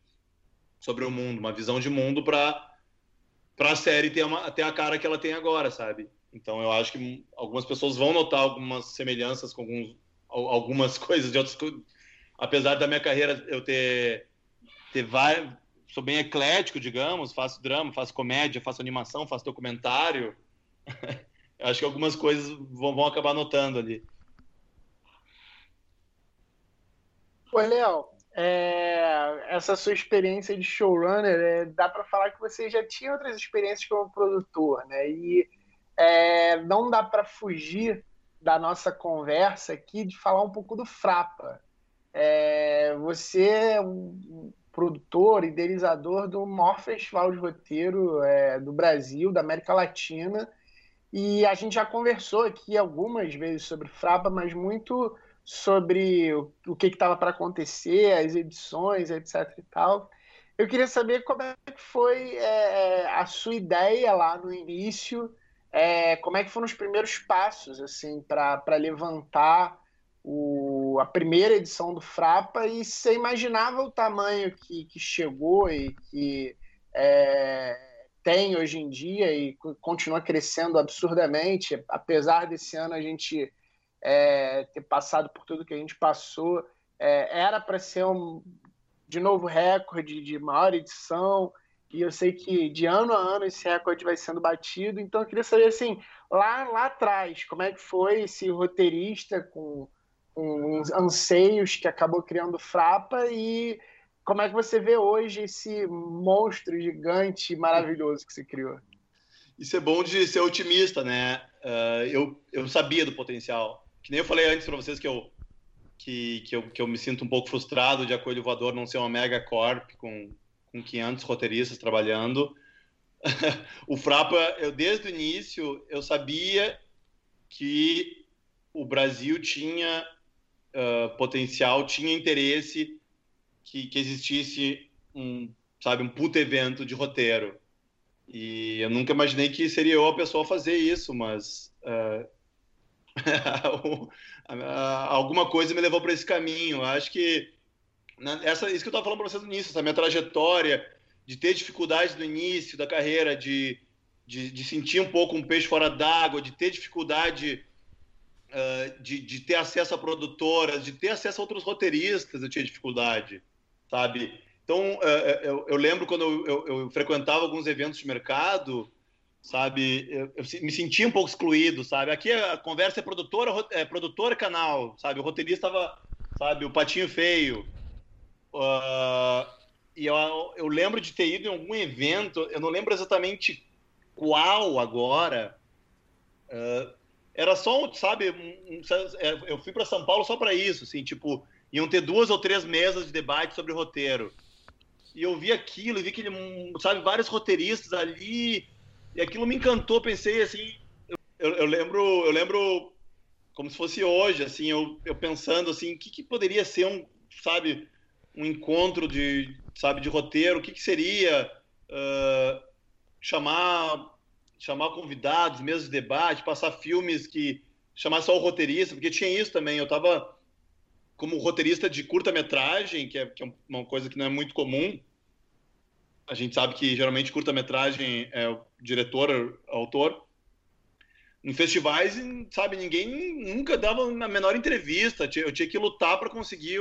sobre o mundo, uma visão de mundo para a série ter, uma, ter a cara que ela tem agora, sabe? Então eu acho que algumas pessoas vão notar algumas semelhanças com alguns, algumas coisas de outras apesar da minha carreira eu ter ter vários, sou bem eclético, digamos, faço drama, faço comédia, faço animação, faço documentário. acho que algumas coisas vão, vão acabar notando ali. Ô, Léo, é, essa sua experiência de showrunner, é, dá para falar que você já tinha outras experiências como produtor, né? E é, não dá para fugir da nossa conversa aqui de falar um pouco do Frapa. É, você é produtor, idealizador do maior festival de roteiro é, do Brasil, da América Latina, e a gente já conversou aqui algumas vezes sobre Frapa, mas muito sobre o, o que estava para acontecer, as edições, etc. e tal. Eu queria saber como é que foi é, a sua ideia lá no início, é, como é que foram os primeiros passos assim para levantar o, a primeira edição do Frapa e você imaginava o tamanho que, que chegou e que é, tem hoje em dia e continua crescendo absurdamente, apesar desse ano a gente é, ter passado por tudo que a gente passou, é, era para ser um, de novo recorde de maior edição, e eu sei que de ano a ano esse recorde vai sendo batido, então eu queria saber assim, lá, lá atrás, como é que foi esse roteirista com, com anseios que acabou criando Frapa e como é que você vê hoje esse monstro gigante maravilhoso que se criou? Isso é bom de ser otimista, né? Uh, eu, eu sabia do potencial. Que nem eu falei antes para vocês que eu, que, que, eu, que eu me sinto um pouco frustrado de a Coelho Voador não ser uma mega corp com, com 500 roteiristas trabalhando. o Frapa, eu desde o início, eu sabia que o Brasil tinha uh, potencial, tinha interesse que, que existisse um, sabe, um puto evento de roteiro. E eu nunca imaginei que seria eu a pessoa a fazer isso, mas uh, alguma coisa me levou para esse caminho. Eu acho que né, essa, isso que eu estava falando para vocês no início, essa minha trajetória de ter dificuldades no início da carreira, de, de, de sentir um pouco um peixe fora d'água, de ter dificuldade uh, de, de ter acesso a produtoras, de ter acesso a outros roteiristas, eu tinha dificuldade, sabe? Então, uh, eu, eu, lembro quando eu, eu, eu frequentava alguns eventos de mercado, sabe? Eu, me sentia um pouco excluído, sabe? Aqui a conversa é produtora, é produtora canal, sabe? O roteirista estava, sabe? O patinho feio. Uh, e eu, eu lembro de ter ido em algum evento, eu não lembro exatamente qual agora. Uh, era só, sabe? Um, um, é, eu fui para São Paulo só para isso, assim, tipo, iam ter duas ou três mesas de debate sobre roteiro. E eu vi aquilo, e vi que ele, sabe, vários roteiristas ali e aquilo me encantou, pensei assim, eu, eu lembro, eu lembro como se fosse hoje, assim, eu, eu pensando assim, o que, que poderia ser um, sabe, um encontro de, sabe, de roteiro, o que, que seria uh, chamar chamar convidados, mesas de debate, passar filmes que chamar só o roteirista, porque tinha isso também, eu estava como roteirista de curta-metragem, que, é, que é uma coisa que não é muito comum, a gente sabe que geralmente curta-metragem é o diretor, autor. Em festivais, sabe, ninguém nunca dava a menor entrevista. Eu tinha que lutar para conseguir,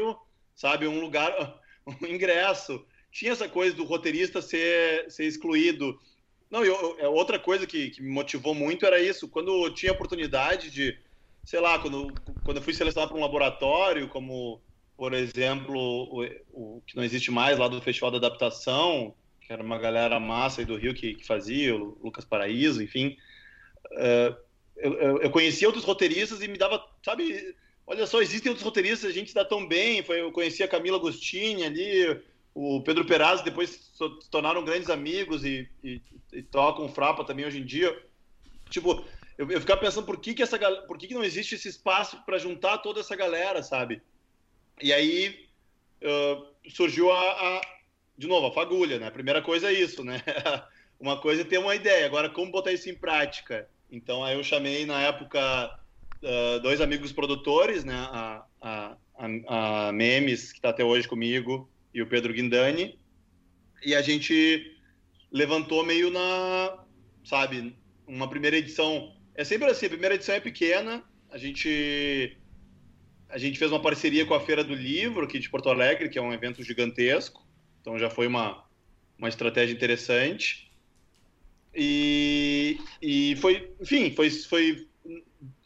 sabe, um lugar, um ingresso. Tinha essa coisa do roteirista ser, ser excluído. Não, eu, é outra coisa que, que me motivou muito era isso. Quando eu tinha oportunidade de, sei lá, quando, quando eu fui selecionado para um laboratório, como, por exemplo, o, o que não existe mais lá do Festival da Adaptação, que era uma galera massa aí do Rio que, que fazia, o Lucas Paraíso, enfim. Uh, eu, eu, conhecia outros roteiristas e me dava, sabe, olha só, existem outros roteiristas, a gente dá tão bem. Foi, eu conhecia a Camila Agostini ali, o Pedro Perazzo, depois se tornaram grandes amigos e, e, e tocam Frapa também hoje em dia. Tipo, eu, eu ficava pensando por que, que, essa, por que, que não existe esse espaço para juntar toda essa galera, sabe? E aí uh, surgiu a, a de novo, a fagulha, né? A primeira coisa é isso, né? uma coisa é ter uma ideia, agora como botar isso em prática? Então aí eu chamei na época uh, dois amigos produtores, né? A, a, a, a Memes, que está até hoje comigo, e o Pedro Guindani, e a gente levantou meio na, sabe, uma primeira edição. É sempre assim, a primeira edição é pequena, a gente a gente fez uma parceria com a Feira do Livro aqui de Porto Alegre, que é um evento gigantesco. Então já foi uma, uma estratégia interessante. E, e foi, enfim, foi, foi,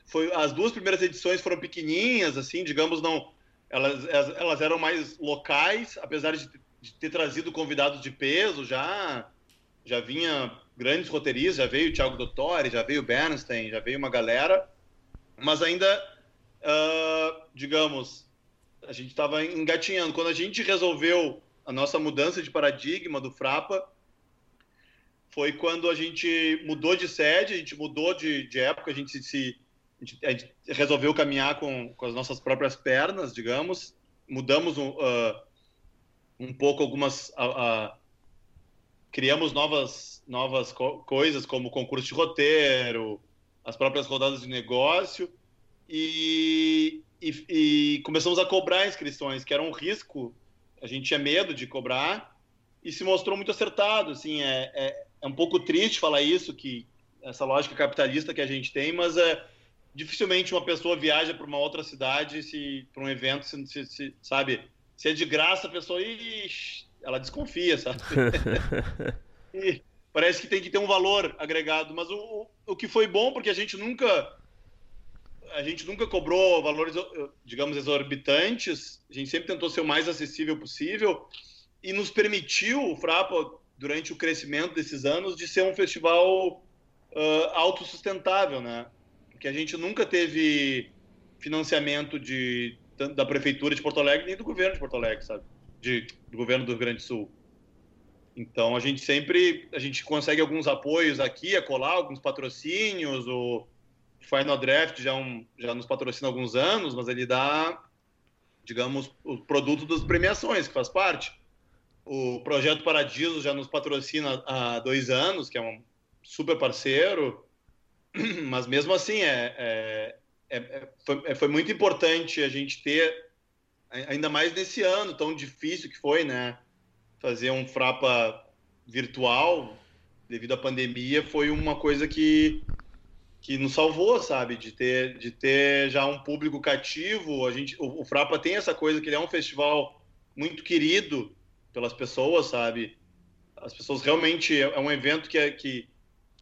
foi as duas primeiras edições foram pequenininhas, assim, digamos, não, elas, elas eram mais locais, apesar de, de ter trazido convidados de peso, já já vinha grandes roteiristas, já veio o Thiago Dottori, já veio o Bernstein, já veio uma galera, mas ainda, uh, digamos, a gente estava engatinhando. Quando a gente resolveu a nossa mudança de paradigma do Frapa foi quando a gente mudou de sede, a gente mudou de, de época, a gente se, a gente, a gente resolveu caminhar com, com as nossas próprias pernas, digamos. Mudamos um, uh, um pouco algumas. Uh, uh, criamos novas, novas co coisas, como concurso de roteiro, as próprias rodadas de negócio. E, e, e, começamos a cobrar inscrições, que era um risco. A gente tinha medo de cobrar e se mostrou muito acertado. Assim, é, é, é um pouco triste falar isso, que essa lógica capitalista que a gente tem, mas é, dificilmente uma pessoa viaja para uma outra cidade se para um evento se, se, se, sabe? Se é de graça a pessoa ixi, ela desconfia sabe? E parece que tem que ter um valor agregado. Mas o, o que foi bom porque a gente nunca a gente nunca cobrou valores digamos exorbitantes. A gente sempre tentou ser o mais acessível possível. E nos permitiu o Frapa durante o crescimento desses anos de ser um festival uh, autossustentável né porque a gente nunca teve financiamento de, da prefeitura de Porto Alegre nem do governo de Porto Alegre, sabe? De, do governo do Rio Grande do Sul. Então a gente sempre a gente consegue alguns apoios aqui, a colar alguns patrocínios. O Final Draft já, um, já nos patrocina há alguns anos, mas ele dá, digamos, o produto das premiações, que faz parte. O Projeto Paradiso já nos patrocina há dois anos, que é um super parceiro. mas mesmo assim é, é, é, é foi, é, foi, muito importante a gente ter ainda mais nesse ano tão difícil que foi, né? Fazer um frapa virtual devido à pandemia foi uma coisa que que nos salvou, sabe, de ter de ter já um público cativo. A gente o, o Frapa tem essa coisa que ele é um festival muito querido pelas pessoas, sabe? As pessoas realmente é um evento que é que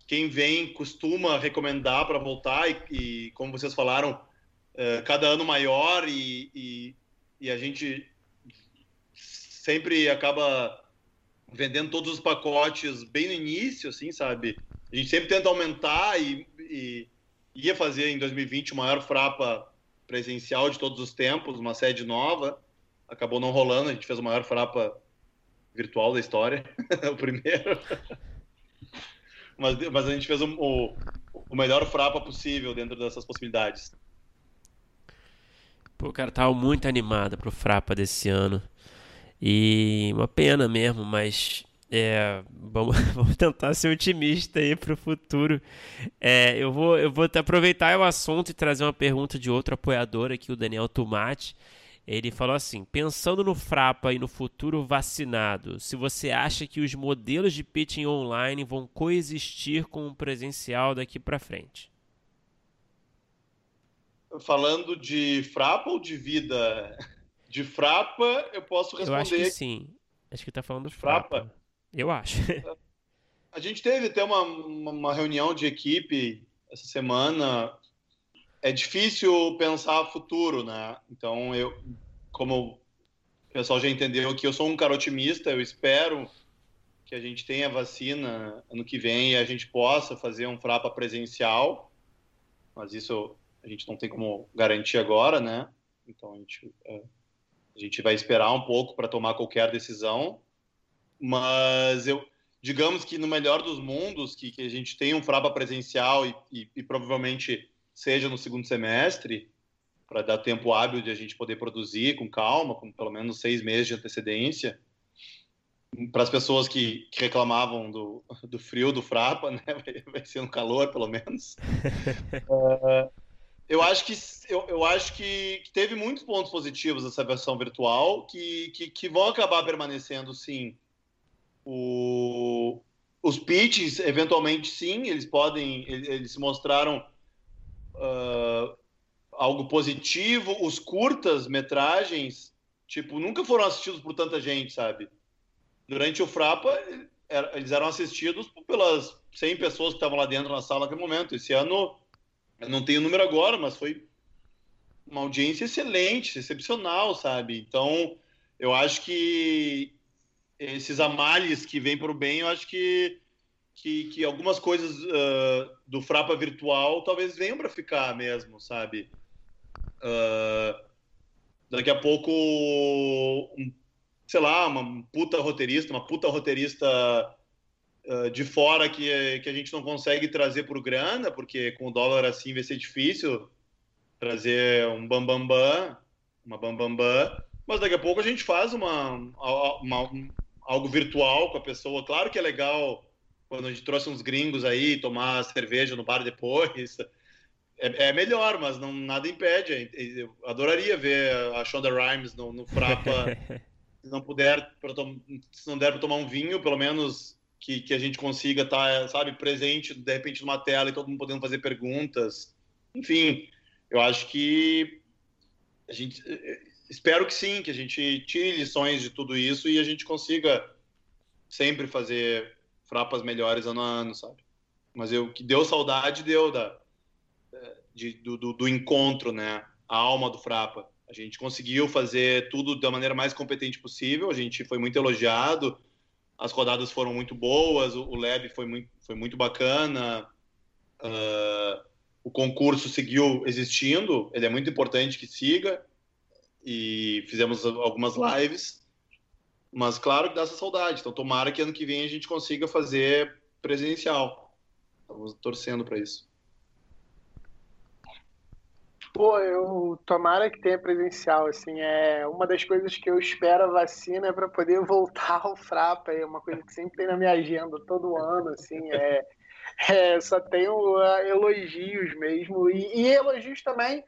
quem vem costuma recomendar para voltar e, e, como vocês falaram, é, cada ano maior e, e, e, a gente sempre acaba vendendo todos os pacotes bem no início, assim, sabe? A gente sempre tenta aumentar e, e ia fazer em 2020 o maior frapa presencial de todos os tempos, uma sede nova. Acabou não rolando, a gente fez o maior frapa virtual da história, o primeiro mas, mas a gente fez o, o, o melhor frapa possível dentro dessas possibilidades. Pô, cara, tava muito animado pro frapa desse ano. E uma pena mesmo, mas é, vamos, vamos tentar ser otimista aí pro futuro. É, eu vou, eu vou aproveitar o assunto e trazer uma pergunta de outro apoiador aqui, o Daniel Tomate. Ele falou assim: pensando no Frapa e no futuro vacinado, se você acha que os modelos de pitching online vão coexistir com o presencial daqui para frente? Falando de Frapa ou de vida? De Frapa, eu posso responder. Eu acho que sim. Acho que está falando Frapa. Frapa. Eu acho. A gente teve até uma, uma reunião de equipe essa semana é difícil pensar futuro, né? Então, eu, como o pessoal já entendeu que eu sou um cara otimista, eu espero que a gente tenha vacina ano que vem e a gente possa fazer um frapa presencial, mas isso a gente não tem como garantir agora, né? Então, a gente, é, a gente vai esperar um pouco para tomar qualquer decisão, mas eu digamos que no melhor dos mundos, que, que a gente tenha um frapa presencial e, e, e provavelmente seja no segundo semestre, para dar tempo hábil de a gente poder produzir com calma, com pelo menos seis meses de antecedência. Para as pessoas que, que, reclamavam do, do frio do Frapa, né? vai, vai ser no calor, pelo menos. uh, eu acho que eu, eu acho que, que, teve muitos pontos positivos essa versão virtual que, que, que vão acabar permanecendo, sim. O, os pitches, eventualmente, sim, eles podem, eles, eles se mostraram uh, algo positivo. Os curtas metragens, tipo, nunca foram assistidos por tanta gente, sabe? Durante o Frapa, eles eram assistidos pelas 100 pessoas que estavam lá dentro na sala naquele momento. Esse ano, eu não tenho o número agora, mas foi uma audiência excelente, excepcional, sabe? Então, eu acho que esses amales que vêm para o bem, eu acho que que, que algumas coisas uh, do Frapa virtual talvez venham para ficar mesmo, sabe? Uh, daqui a pouco, um, sei lá, uma puta roteirista, uma puta roteirista uh, de fora que, que a gente não consegue trazer por grana, porque com o dólar assim vai ser difícil trazer um bambambam, bam, bam, uma bambambam, bam, mas daqui a pouco a gente faz uma, uma, uma, algo virtual com a pessoa. Claro que é legal quando a gente trouxe uns gringos aí tomar cerveja no bar depois. É, é melhor, mas não, nada impede. Eu adoraria ver a Shonda Rhimes no, no Frapa. se não puder, se não der para tomar um vinho, pelo menos que, que a gente consiga estar, tá, sabe, presente de repente numa tela e todo mundo podendo fazer perguntas. Enfim, eu acho que a gente espero que sim, que a gente tire lições de tudo isso e a gente consiga sempre fazer frapas melhores ano a ano, sabe? Mas eu que deu saudade deu da de, do, do, do, encontro, né? A alma do frapa. A gente conseguiu fazer tudo da maneira mais competente possível. A gente foi muito elogiado. As rodadas foram muito boas. O, o foi muito foi muito bacana. Uh, o concurso seguiu existindo. Ele é muito importante que siga e fizemos algumas lives. Mas claro que dá essa saudade. Então tomara que ano que vem a gente consiga fazer presencial. Estamos torcendo para isso. Pô, eu tomara que tenha presencial, assim, é uma das coisas que eu espero a vacina é para poder voltar ao Frapa, é uma coisa que sempre tem na minha agenda todo ano, assim, é, é só tenho uh, elogios mesmo e, e elogios também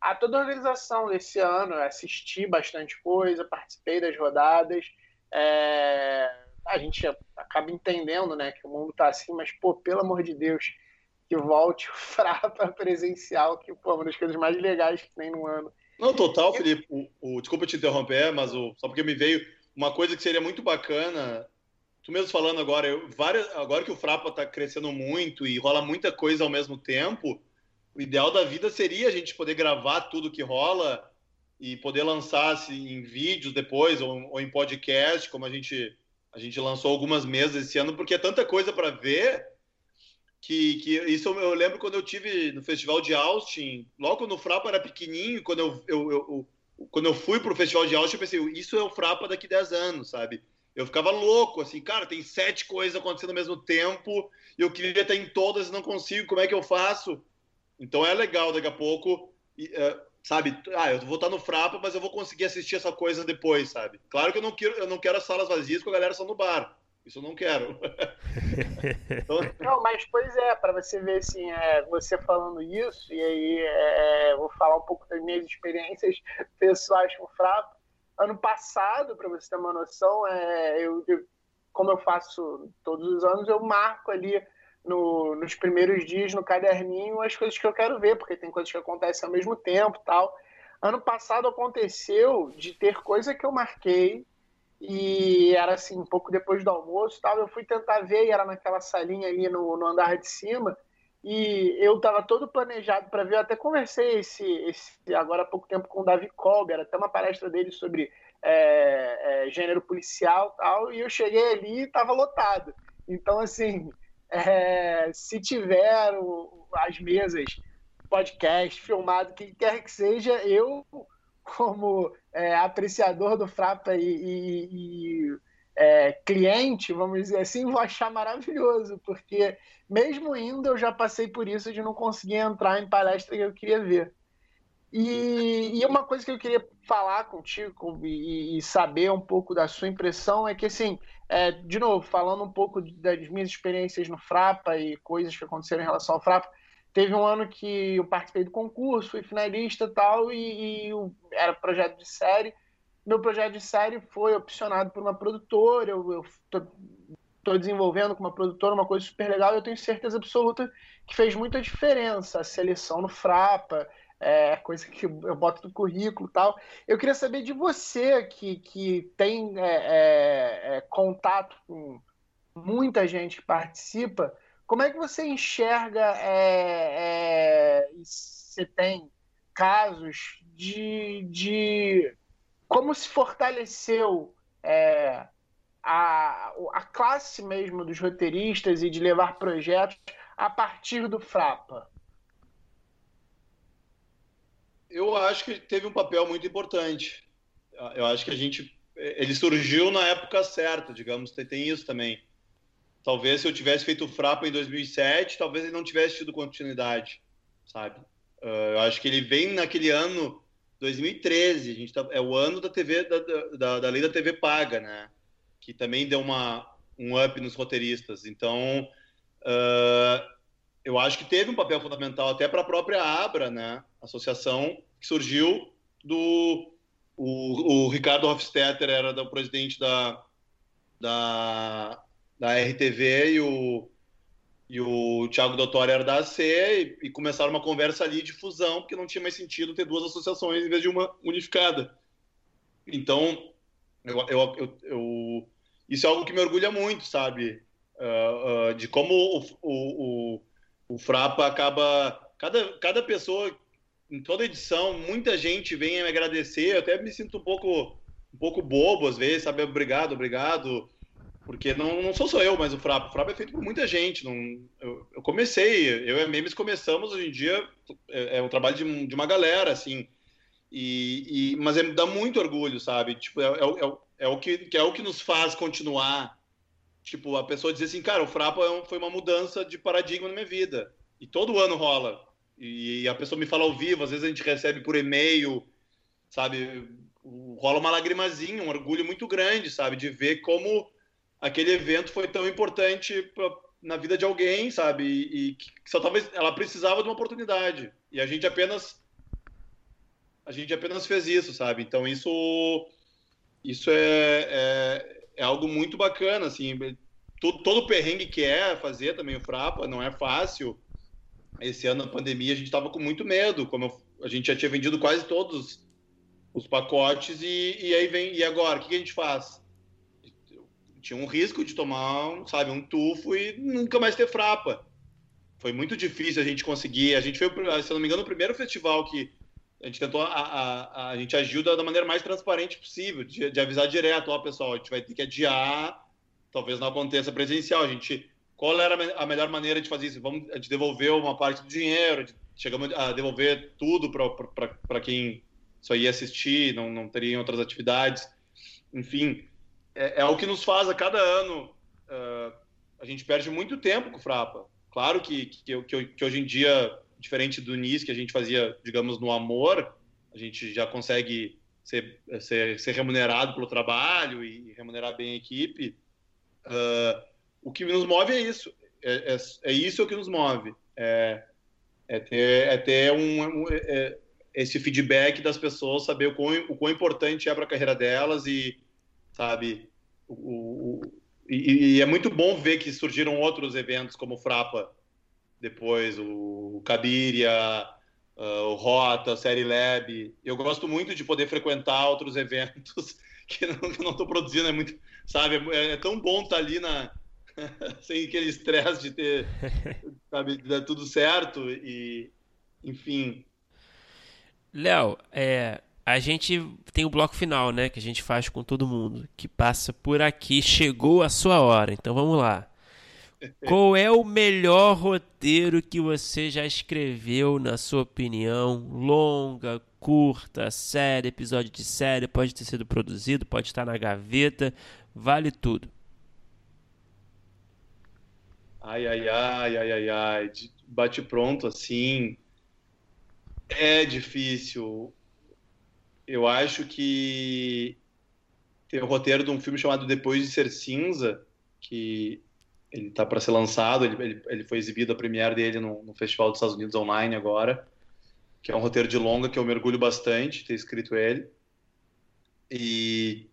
a toda a organização desse ano. Assisti bastante coisa, participei das rodadas. É... A gente acaba entendendo né, que o mundo está assim, mas, pô, pelo amor de Deus, que volte o Frapa presencial, que pô, é uma das coisas mais legais que tem no ano. Não, total, Felipe. O, o, desculpa te interromper, mas o, só porque me veio uma coisa que seria muito bacana. Tu mesmo falando agora, eu, várias, agora que o Frapa está crescendo muito e rola muita coisa ao mesmo tempo, o ideal da vida seria a gente poder gravar tudo que rola e poder lançar assim, em vídeos depois ou, ou, em podcast, como a gente a gente lançou algumas mesas esse ano, porque é tanta coisa para ver que, que isso eu, lembro quando eu tive no festival de Austin, logo quando o Frapa era pequenininho, quando eu, eu, eu quando eu fui pro festival de Austin, eu pensei, isso é o Frapa daqui 10 anos, sabe? Eu ficava louco, assim, cara, tem sete coisas acontecendo ao mesmo tempo, e eu queria estar em todas e não consigo, como é que eu faço? Então é legal daqui a pouco, uh, sabe? Ah, eu vou estar no Frapa, mas eu vou conseguir assistir essa coisa depois, sabe? Claro que eu não quero, eu não quero as salas vazias com a galera só no bar. Isso eu não quero. então... Não, mas pois é, para você ver assim, é, você falando isso, e aí é, vou falar um pouco das minhas experiências pessoais com o Frapa. Ano passado, para você ter uma noção, é, eu, eu, como eu faço todos os anos, eu marco ali no, nos primeiros dias no caderninho as coisas que eu quero ver, porque tem coisas que acontecem ao mesmo tempo tal. Ano passado aconteceu de ter coisa que eu marquei e era assim, um pouco depois do almoço tal, eu fui tentar ver e era naquela salinha ali no, no andar de cima e eu estava todo planejado para ver, eu até conversei esse, esse, agora há pouco tempo com o Davi Kolber, até uma palestra dele sobre é, é, gênero policial tal, e eu cheguei ali e estava lotado. Então, assim, é, se tiver o, as mesas, podcast, filmado, quem quer que seja, eu, como é, apreciador do Frapa e, e, e é, cliente, vamos dizer assim, vou achar maravilhoso, porque mesmo indo eu já passei por isso de não conseguir entrar em palestra que eu queria ver. E, e uma coisa que eu queria falar contigo e, e, saber um pouco da sua impressão é que, assim, é, de novo, falando um pouco das minhas experiências no Frapa e coisas que aconteceram em relação ao Frapa, teve um ano que eu participei do concurso, fui finalista tal, e, e era projeto de série. Meu projeto de série foi opcionado por uma produtora, eu estou desenvolvendo com uma produtora uma coisa super legal e eu tenho certeza absoluta que fez muita diferença a seleção no Frapa, é, coisa que eu boto no currículo tal. Eu queria saber de você, que, que tem é, é, é, contato com muita gente que participa, como é que você enxerga, é, é, você tem casos de, de como se fortaleceu a, a classe mesmo dos roteiristas e de levar projetos a partir do Frapa? Eu acho que teve um papel muito importante. Eu acho que a gente. Ele surgiu na época certa, digamos, tem, isso também. talvez se eu tivesse feito o Frapa em 2007, talvez ele não tivesse tido continuidade, sabe? Uh, eu acho que ele vem naquele ano 2013, a gente tá, é o ano da TV da, da, da, lei da TV paga, né? Que também deu uma um up nos roteiristas. Então, uh, eu acho que teve um papel fundamental até para a própria Abra, né? Associação que surgiu do o, o Ricardo Hofstetter era o presidente da, da, da RTV e o, e o Thiago Dottori era da AC e, e, começaram uma conversa ali de fusão, porque não tinha mais sentido ter duas associações em vez de uma unificada. Então, eu, eu, eu, eu isso é algo que me orgulha muito, sabe? Uh, uh, de como o, o, o, o Frapa acaba. Cada, cada pessoa em toda edição, muita gente vem me agradecer. Eu até me sinto um pouco, um pouco bobo às vezes, sabe? Obrigado, obrigado. Porque não, não sou só eu, mas o Frapa. O Frapa é feito por muita gente. Não, eu, eu comecei, eu e a Memes começamos hoje em dia, é, é um trabalho de, de, uma galera, assim. E, e, mas é, dá muito orgulho, sabe? Tipo, é, é, é, é o que, que, é o que nos faz continuar. Tipo, a pessoa dizer assim, cara, o Frapa é foi uma mudança de paradigma na minha vida. E todo ano rola e a pessoa me fala ao vivo, às vezes a gente recebe por e-mail, sabe? Rola uma lagrimazinha, um orgulho muito grande, sabe? De ver como aquele evento foi tão importante pra, na vida de alguém, sabe? E, e, que só talvez ela precisava de uma oportunidade. E a gente apenas a gente apenas fez isso, sabe? Então isso isso é, é, é algo muito bacana, assim. Todo, todo o perrengue que é fazer também o Frapa não é fácil esse ano, na pandemia, a gente estava com muito medo, como eu, a gente já tinha vendido quase todos os pacotes, e, e aí vem, e agora, o que, que a gente faz? Tinha um risco de tomar, sabe, um tufo e nunca mais ter frapa. Foi muito difícil a gente conseguir. A gente foi, se não me engano, o primeiro festival que a gente tentou, a, a, a gente agiu da, da, maneira mais transparente possível, de, de avisar direto, ó, pessoal, a gente vai ter que adiar, talvez não aconteça presencial. A gente qual era a melhor maneira de fazer isso? Vamos a gente devolveu uma parte do dinheiro, chegamos a devolver tudo para quem só ia assistir, não, não teria outras atividades. Enfim, é, é o que nos faz a cada ano. Uh, a gente perde muito tempo com o Frapa. Claro que, que, que, que hoje em dia, diferente do início que a gente fazia, digamos, no amor, a gente já consegue ser, ser, ser remunerado pelo trabalho e remunerar bem a equipe. Uh, o que nos move é isso. É, é, é isso que nos move. É, é ter, é ter um, um é, esse feedback das pessoas, saber o quão, o quão importante é para a carreira delas e, sabe, o, o e, e, é muito bom ver que surgiram outros eventos como o Frapa, depois o, Cabiria, uh, o Rota, a Série Lab. Eu gosto muito de poder frequentar outros eventos que não estou produzindo, é muito, sabe, é, é tão bom estar tá ali na, sem aquele estresse de ter, sabe, de dar tudo certo e, enfim. Léo, é, a gente tem o bloco final, né, que a gente faz com todo mundo, que passa por aqui, chegou a sua hora, então vamos lá. Qual é o melhor roteiro que você já escreveu, na sua opinião? Longa, curta, série, episódio de série, pode ter sido produzido, pode estar na gaveta, vale tudo. Ai, ai, ai, ai, ai, ai. Bate pronto assim. É difícil. Eu acho que tem o roteiro de um filme chamado Depois de Ser Cinza, que ele tá para ser lançado, ele, ele, ele, foi exibido a premiere dele no, no, Festival dos Estados Unidos Online agora, que é um roteiro de longa que eu mergulho bastante ter escrito ele. E,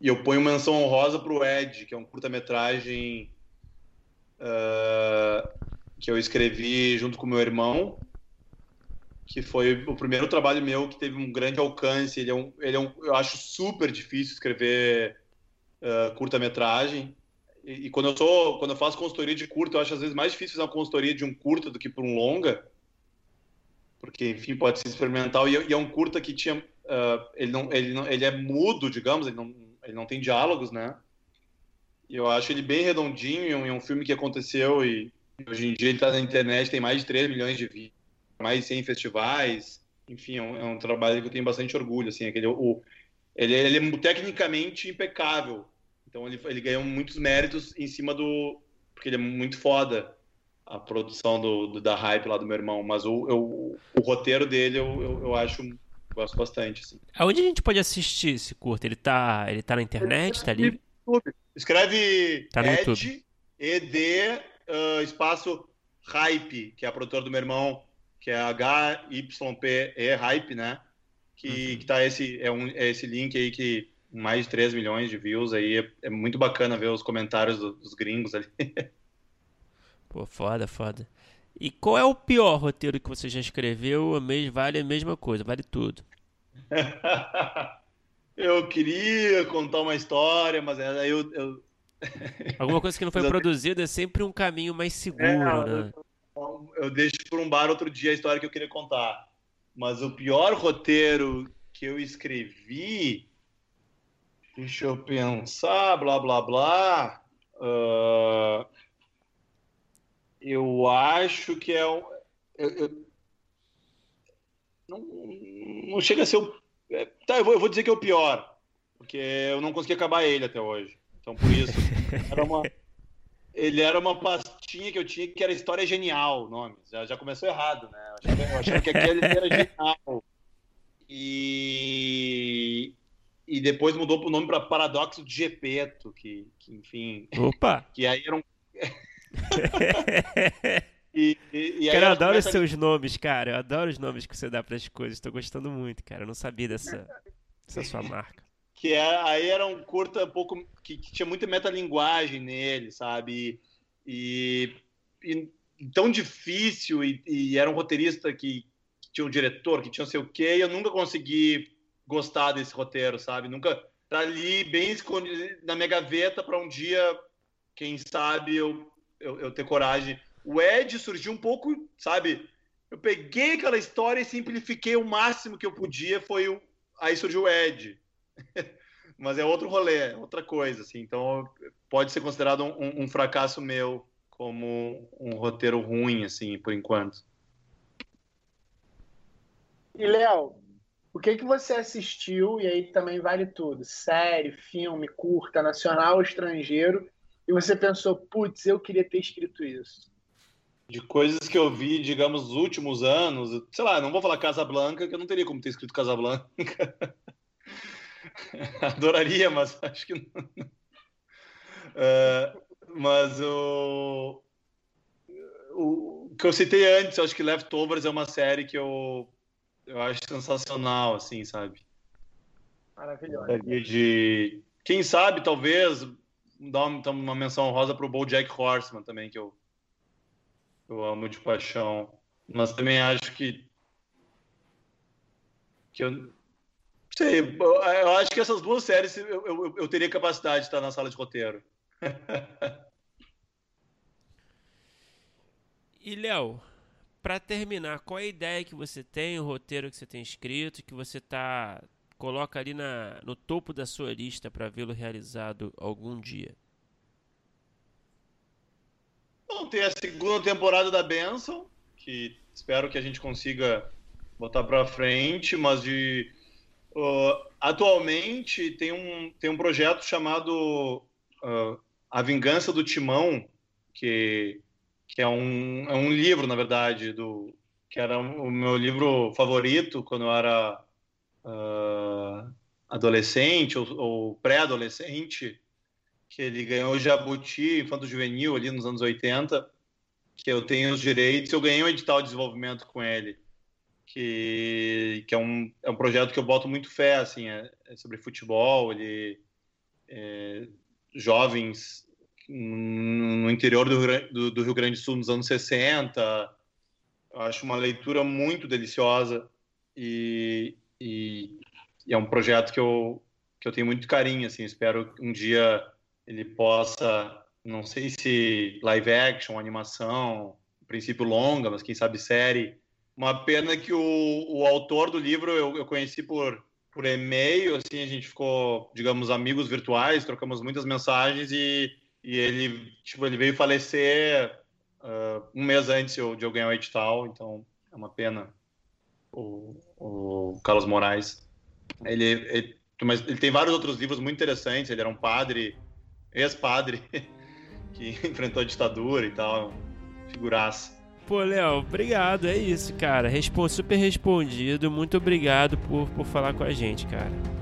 e eu ponho menção honrosa para o Ed, que é um curta-metragem uh, que eu escrevi junto com meu irmão, que foi o primeiro trabalho meu que teve um grande alcance. Ele é um, ele é um eu acho super difícil escrever uh, curta-metragem. E, e, quando eu sou, quando eu faço consultoria de curta, eu acho às vezes mais difícil fazer uma consultoria de um curta do que para um longa, porque enfim pode ser experimental. E, e é um curta que tinha, uh, ele não, ele não, ele é mudo, digamos, ele não, ele não tem diálogos, né? Eu acho ele bem redondinho e um, filme que aconteceu e hoje em dia ele está na internet, tem mais de 3 milhões de vídeos, mais de 100 festivais. Enfim, é um, é um, trabalho que eu tenho bastante orgulho. Assim, aquele, o, ele, ele é tecnicamente impecável. Então ele, ele ganhou muitos méritos em cima do. Porque ele é muito foda a produção do, do da hype lá do meu irmão. Mas o, eu, o roteiro dele eu, eu, eu acho. Gosto bastante. Assim. Aonde a gente pode assistir esse curto? Ele tá, ele tá na internet? Tá ali? Escreve tá Ed, YouTube. ED, uh, espaço Hype, que é a produtora do meu irmão, que é H-Y-P-E Hype, né? Que, uhum. que tá esse, é, um, é esse link aí que mais de 3 milhões de views aí. É, é muito bacana ver os comentários do, dos gringos ali. Pô, foda, foda. E qual é o pior roteiro que você já escreveu? Vale a mesma coisa, vale tudo. eu queria contar uma história, mas aí eu, eu... Alguma coisa que não foi produzida é sempre um caminho mais seguro, é, né? Eu, eu deixo por um bar outro dia a história que eu queria contar. Mas o pior roteiro que eu escrevi Deixa eu pensar, blá blá blá. Uh, eu acho que é um. Eu, eu, não, não chega a ser o. É, tá, eu vou, eu vou dizer que é o pior, porque eu não consegui acabar ele até hoje. Então, por isso. Era uma, ele era uma pastinha que eu tinha que era História Genial, o nome. Já, já começou errado, né? Eu achava, eu achava que aquele era genial. E, e depois mudou o nome para Paradoxo de Gepeto, que, que enfim. Opa! Que aí era um. e, e, e cara, eu adoro os seus nomes, cara. Eu adoro os nomes que você dá para as coisas. Estou gostando muito, cara. Eu não sabia dessa, dessa sua marca. Que é, aí era um curta um pouco que, que tinha muita metalinguagem nele, sabe? E, e, tão difícil, e, e, era um roteirista que, que tinha um diretor, que tinha não sei o quê, e eu nunca consegui gostar desse roteiro, sabe? Nunca tá ali bem escondido na minha gaveta para um dia, quem sabe, eu, eu, eu, ter coragem. O Ed surgiu um pouco, sabe? Eu peguei aquela história e simplifiquei o máximo que eu podia, foi o... aí surgiu o Ed. Mas é outro rolê, é outra coisa, assim. Então pode ser considerado um, um fracasso meu como um roteiro ruim, assim, por enquanto. E Léo, o que que você assistiu, e aí também vale tudo, série, filme, curta, nacional ou estrangeiro, e você pensou, putz, eu queria ter escrito isso? De coisas que eu vi, digamos, nos últimos anos, sei lá, não vou falar Casa Blanca, que eu não teria como ter escrito Casa Blanca. Adoraria, mas acho que não. Uh, mas o, o que eu citei antes, acho que Leftovers é uma série que eu eu acho sensacional, assim, sabe? Maravilhosa. De, quem sabe, talvez, dar uma, uma menção rosa pro BoJack Horseman também, que eu, eu amo de paixão. Mas também acho que que eu sei, eu acho que essas duas séries eu, eu, eu teria capacidade de estar na sala de roteiro. e Léo, para terminar, qual é a ideia que você tem, o roteiro que você tem escrito, que você tá coloca ali na, no topo da sua lista para vê-lo realizado algum dia? Bom, tem a segunda temporada da Benção, que espero que a gente consiga botar para frente, mas de uh, atualmente tem um tem um projeto chamado uh, A Vingança do Timão, que que é um, é um livro, na verdade, do que era o meu livro favorito quando eu era uh, adolescente ou, ou pré-adolescente, que ele ganhou o Jabuti Infanto Juvenil ali nos anos 80, que eu tenho os direitos, eu ganhei um edital de desenvolvimento com ele, que, que é, um, é um projeto que eu boto muito fé, assim, é, é sobre futebol, ele é, jovens no interior do, Rio Grande do Sul nos anos 60. Eu acho uma leitura muito deliciosa e, e, e, é um projeto que eu, que eu tenho muito carinho. Assim, espero que um dia ele possa, não sei se live action, animação, princípio longa, mas quem sabe série. Uma pena que o, o autor do livro eu, eu conheci por, por e-mail, assim, a gente ficou, digamos, amigos virtuais, trocamos muitas mensagens e e ele, tipo, ele veio falecer uh, um mês antes de eu ganhar o edital, então é uma pena. O, o Carlos Moraes. Ele, ele, mas ele tem vários outros livros muito interessantes. Ele era um padre ex-padre que enfrentou a ditadura e tal. Figuraça. Pô, Léo, obrigado. É isso, cara. Respo super respondido. Muito obrigado por, por falar com a gente, cara.